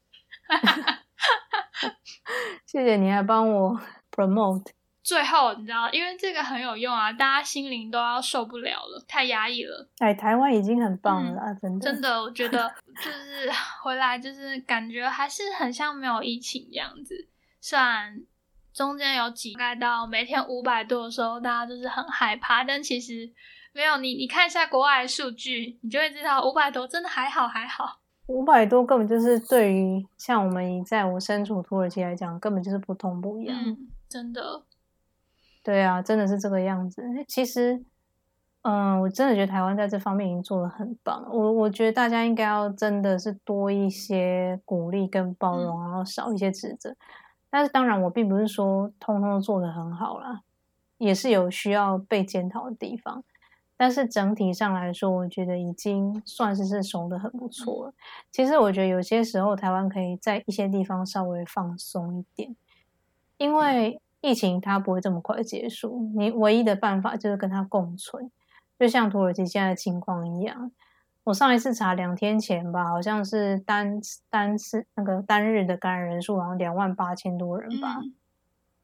谢谢你还帮我 promote。最后，你知道，因为这个很有用啊，大家心灵都要受不了了，太压抑了。哎，台湾已经很棒了啦，真的。真的，我觉得 就是回来，就是感觉还是很像没有疫情这样子。虽然中间有几盖到每天五百多的时候，大家就是很害怕，但其实没有你，你看一下国外的数据，你就会知道五百多真的还好还好。五百多根本就是对于像我们在我身处土耳其来讲，根本就是不痛不痒。嗯，真的。对啊，真的是这个样子。其实，嗯，我真的觉得台湾在这方面已经做的很棒。我我觉得大家应该要真的是多一些鼓励跟包容，然后少一些指责。但是当然，我并不是说通通做的很好啦，也是有需要被检讨的地方。但是整体上来说，我觉得已经算是是熟的很不错了。其实我觉得有些时候台湾可以在一些地方稍微放松一点，因为。疫情它不会这么快结束，你唯一的办法就是跟它共存，就像土耳其现在的情况一样。我上一次查两天前吧，好像是单单次那个单日的感染人数好像两万八千多人吧。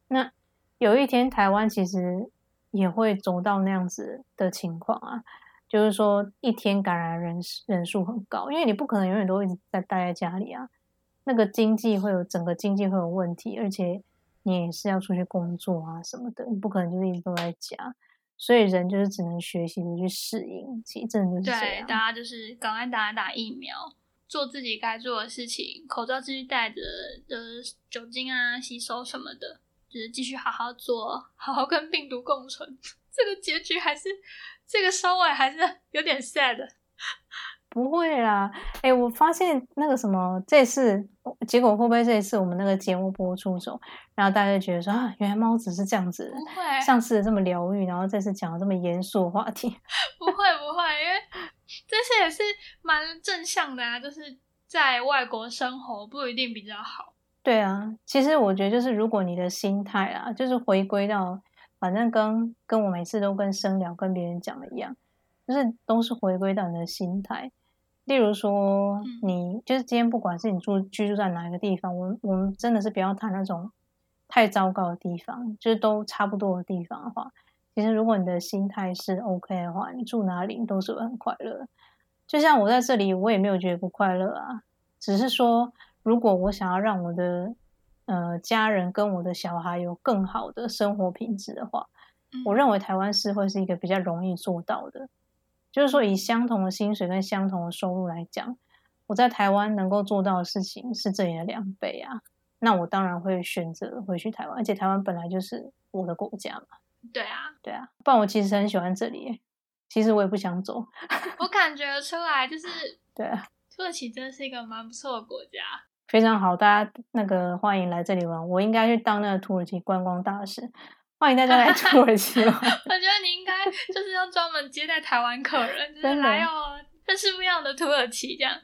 那有一天台湾其实也会走到那样子的情况啊，就是说一天感染人人数很高，因为你不可能永远都一直在待在家里啊，那个经济会有整个经济会有问题，而且。你也是要出去工作啊什么的，你不可能就是一直都在家，所以人就是只能学习的去适应。其实真的就是对，大家就是赶快打打疫苗，做自己该做的事情，口罩继续戴着，呃，酒精啊、洗手什么的，就是继续好好做，好好跟病毒共存。这个结局还是这个收尾还是有点 sad。不会啦，哎，我发现那个什么，这次结果会不会这一次我们那个节目播出之后，然后大家就觉得说啊，原来猫子是这样子，不会，上次这么疗愈，然后这次讲了这么严肃的话题，不会不会，因为这次也是蛮正向的啊，就是在外国生活不一定比较好。对啊，其实我觉得就是如果你的心态啊，就是回归到，反正跟跟我每次都跟生聊跟别人讲的一样，就是都是回归到你的心态。例如说，你就是今天不管是你住居住在哪一个地方，我我们真的是不要谈那种太糟糕的地方，就是都差不多的地方的话，其实如果你的心态是 OK 的话，你住哪里都是很快乐。就像我在这里，我也没有觉得不快乐啊，只是说，如果我想要让我的呃家人跟我的小孩有更好的生活品质的话，我认为台湾是会是一个比较容易做到的。就是说，以相同的薪水跟相同的收入来讲，我在台湾能够做到的事情是这里的两倍啊。那我当然会选择回去台湾，而且台湾本来就是我的国家嘛。对啊，对啊。不然我其实很喜欢这里，其实我也不想走。我感觉出来，就是 对啊，土耳其真的是一个蛮不错的国家，非常好，大家那个欢迎来这里玩。我应该去当那个土耳其观光大使。欢迎大家来土耳其玩。我觉得你应该就是要专门接待台湾客人，就是来哦，这是不一样的土耳其这样。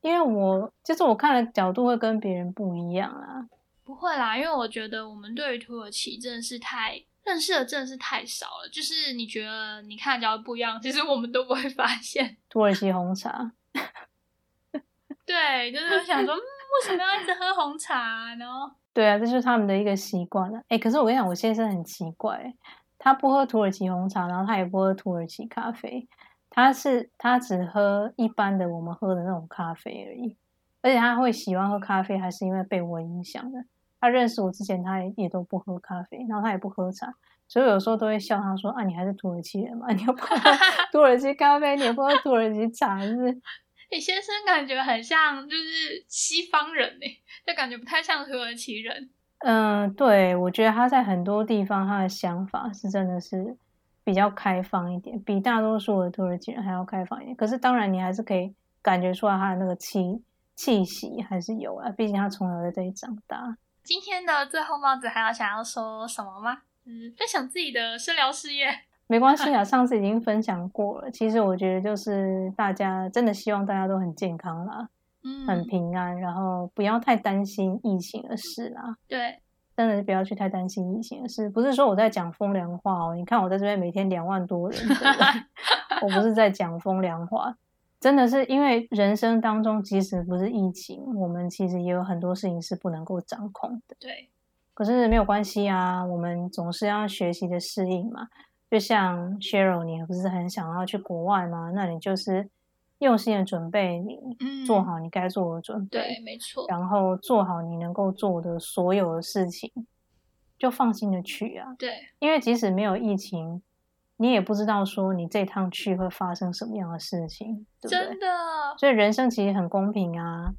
因为我就是我看的角度会跟别人不一样啊。不会啦，因为我觉得我们对于土耳其真的是太认识的，真的是太少了。就是你觉得你看的角度不一样，其实我们都不会发现。土耳其红茶。对，就是想说，为什么要一直喝红茶呢？对啊，这是他们的一个习惯了。哎，可是我跟你讲，我先生很奇怪，他不喝土耳其红茶，然后他也不喝土耳其咖啡，他是他只喝一般的我们喝的那种咖啡而已。而且他会喜欢喝咖啡，还是因为被我影响的。他认识我之前，他也也都不喝咖啡，然后他也不喝茶，所以有时候都会笑他说：“啊，你还是土耳其人嘛？你又不喝土耳其咖啡，你又不喝土耳其茶，是？”你先生感觉很像就是西方人呢，就感觉不太像土耳其人。嗯，对，我觉得他在很多地方他的想法是真的是比较开放一点，比大多数的土耳其人还要开放一点。可是当然，你还是可以感觉出来他的那个气气息还是有啊，毕竟他从小在这里长大。今天的最后帽子还要想要说什么吗？嗯，分享自己的治疗事业。没关系啊，上次已经分享过了。其实我觉得就是大家真的希望大家都很健康啦。嗯，很平安，然后不要太担心疫情的事啦。对，真的是不要去太担心疫情的事，不是说我在讲风凉话哦。你看我在这边每天两万多人？我不是在讲风凉话，真的是因为人生当中，即使不是疫情，我们其实也有很多事情是不能够掌控的。对，可是没有关系啊，我们总是要学习的适应嘛。就像 Cheryl，你不是很想要去国外吗？那你就是用心的准备，你嗯，做好你该做的准备，对，没错，然后做好你能够做的所有的事情，就放心的去啊。对，因为即使没有疫情，你也不知道说你这趟去会发生什么样的事情，对不对真？的，所以人生其实很公平啊。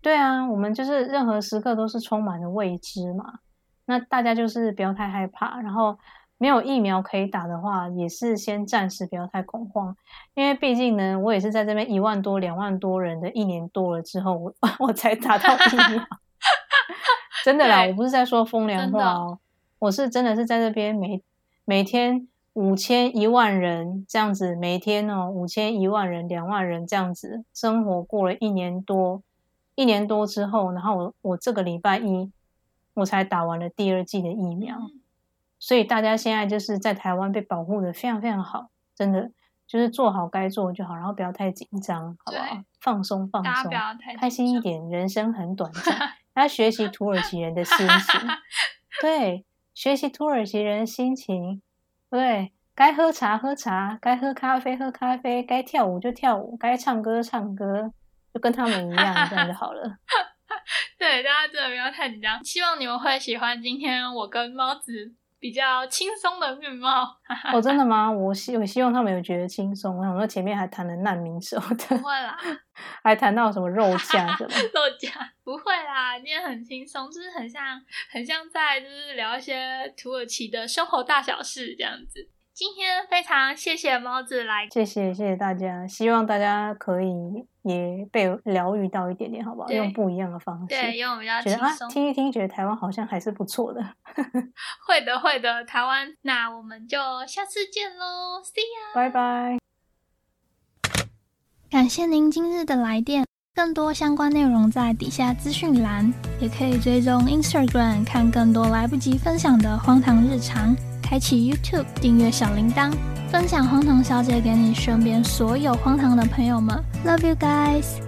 对啊，我们就是任何时刻都是充满了未知嘛。那大家就是不要太害怕，然后没有疫苗可以打的话，也是先暂时不要太恐慌，因为毕竟呢，我也是在这边一万多、两万多人的一年多了之后，我 我才打到疫苗。真的啦，我不是在说风凉话哦，我是真的是在这边每每天五千一万人这样子，每天哦五千一万人、两万人这样子生活过了一年多，一年多之后，然后我我这个礼拜一我才打完了第二季的疫苗，嗯所以大家现在就是在台湾被保护的非常非常好，真的就是做好该做就好，然后不要太紧张，好不好？放松放松不，要太开心一紧点，人生很短暂。要学习土耳其人的心情，对，学习土耳其人的心情，对，该喝茶喝茶，该喝咖啡喝咖啡，该跳舞就跳舞，该唱歌唱歌，就跟他们一样，这样就好了。张 对，大家真的不要太紧张。希望你们会喜欢今天我跟猫子比较轻松的面貌。哦，真的吗？我希我希望他们有觉得轻松。我想说前面还谈了难民什么的不，会啦，还谈到什么肉价 什么。肉价不会啦，今天很轻松，就是很像很像在就是聊一些土耳其的生活大小事这样子。今天非常谢谢猫子来，谢谢谢谢大家，希望大家可以也被疗愈到一点点，好不好？用不一样的方式，对，因为我比较觉得啊轻松。听一听，觉得台湾好像还是不错的。会的，会的，台湾，那我们就下次见喽，See you，。拜拜。感谢您今日的来电，更多相关内容在底下资讯栏，也可以追踪 Instagram 看更多来不及分享的荒唐日常。开启 YouTube 订阅小铃铛，分享荒唐小姐给你身边所有荒唐的朋友们。Love you guys。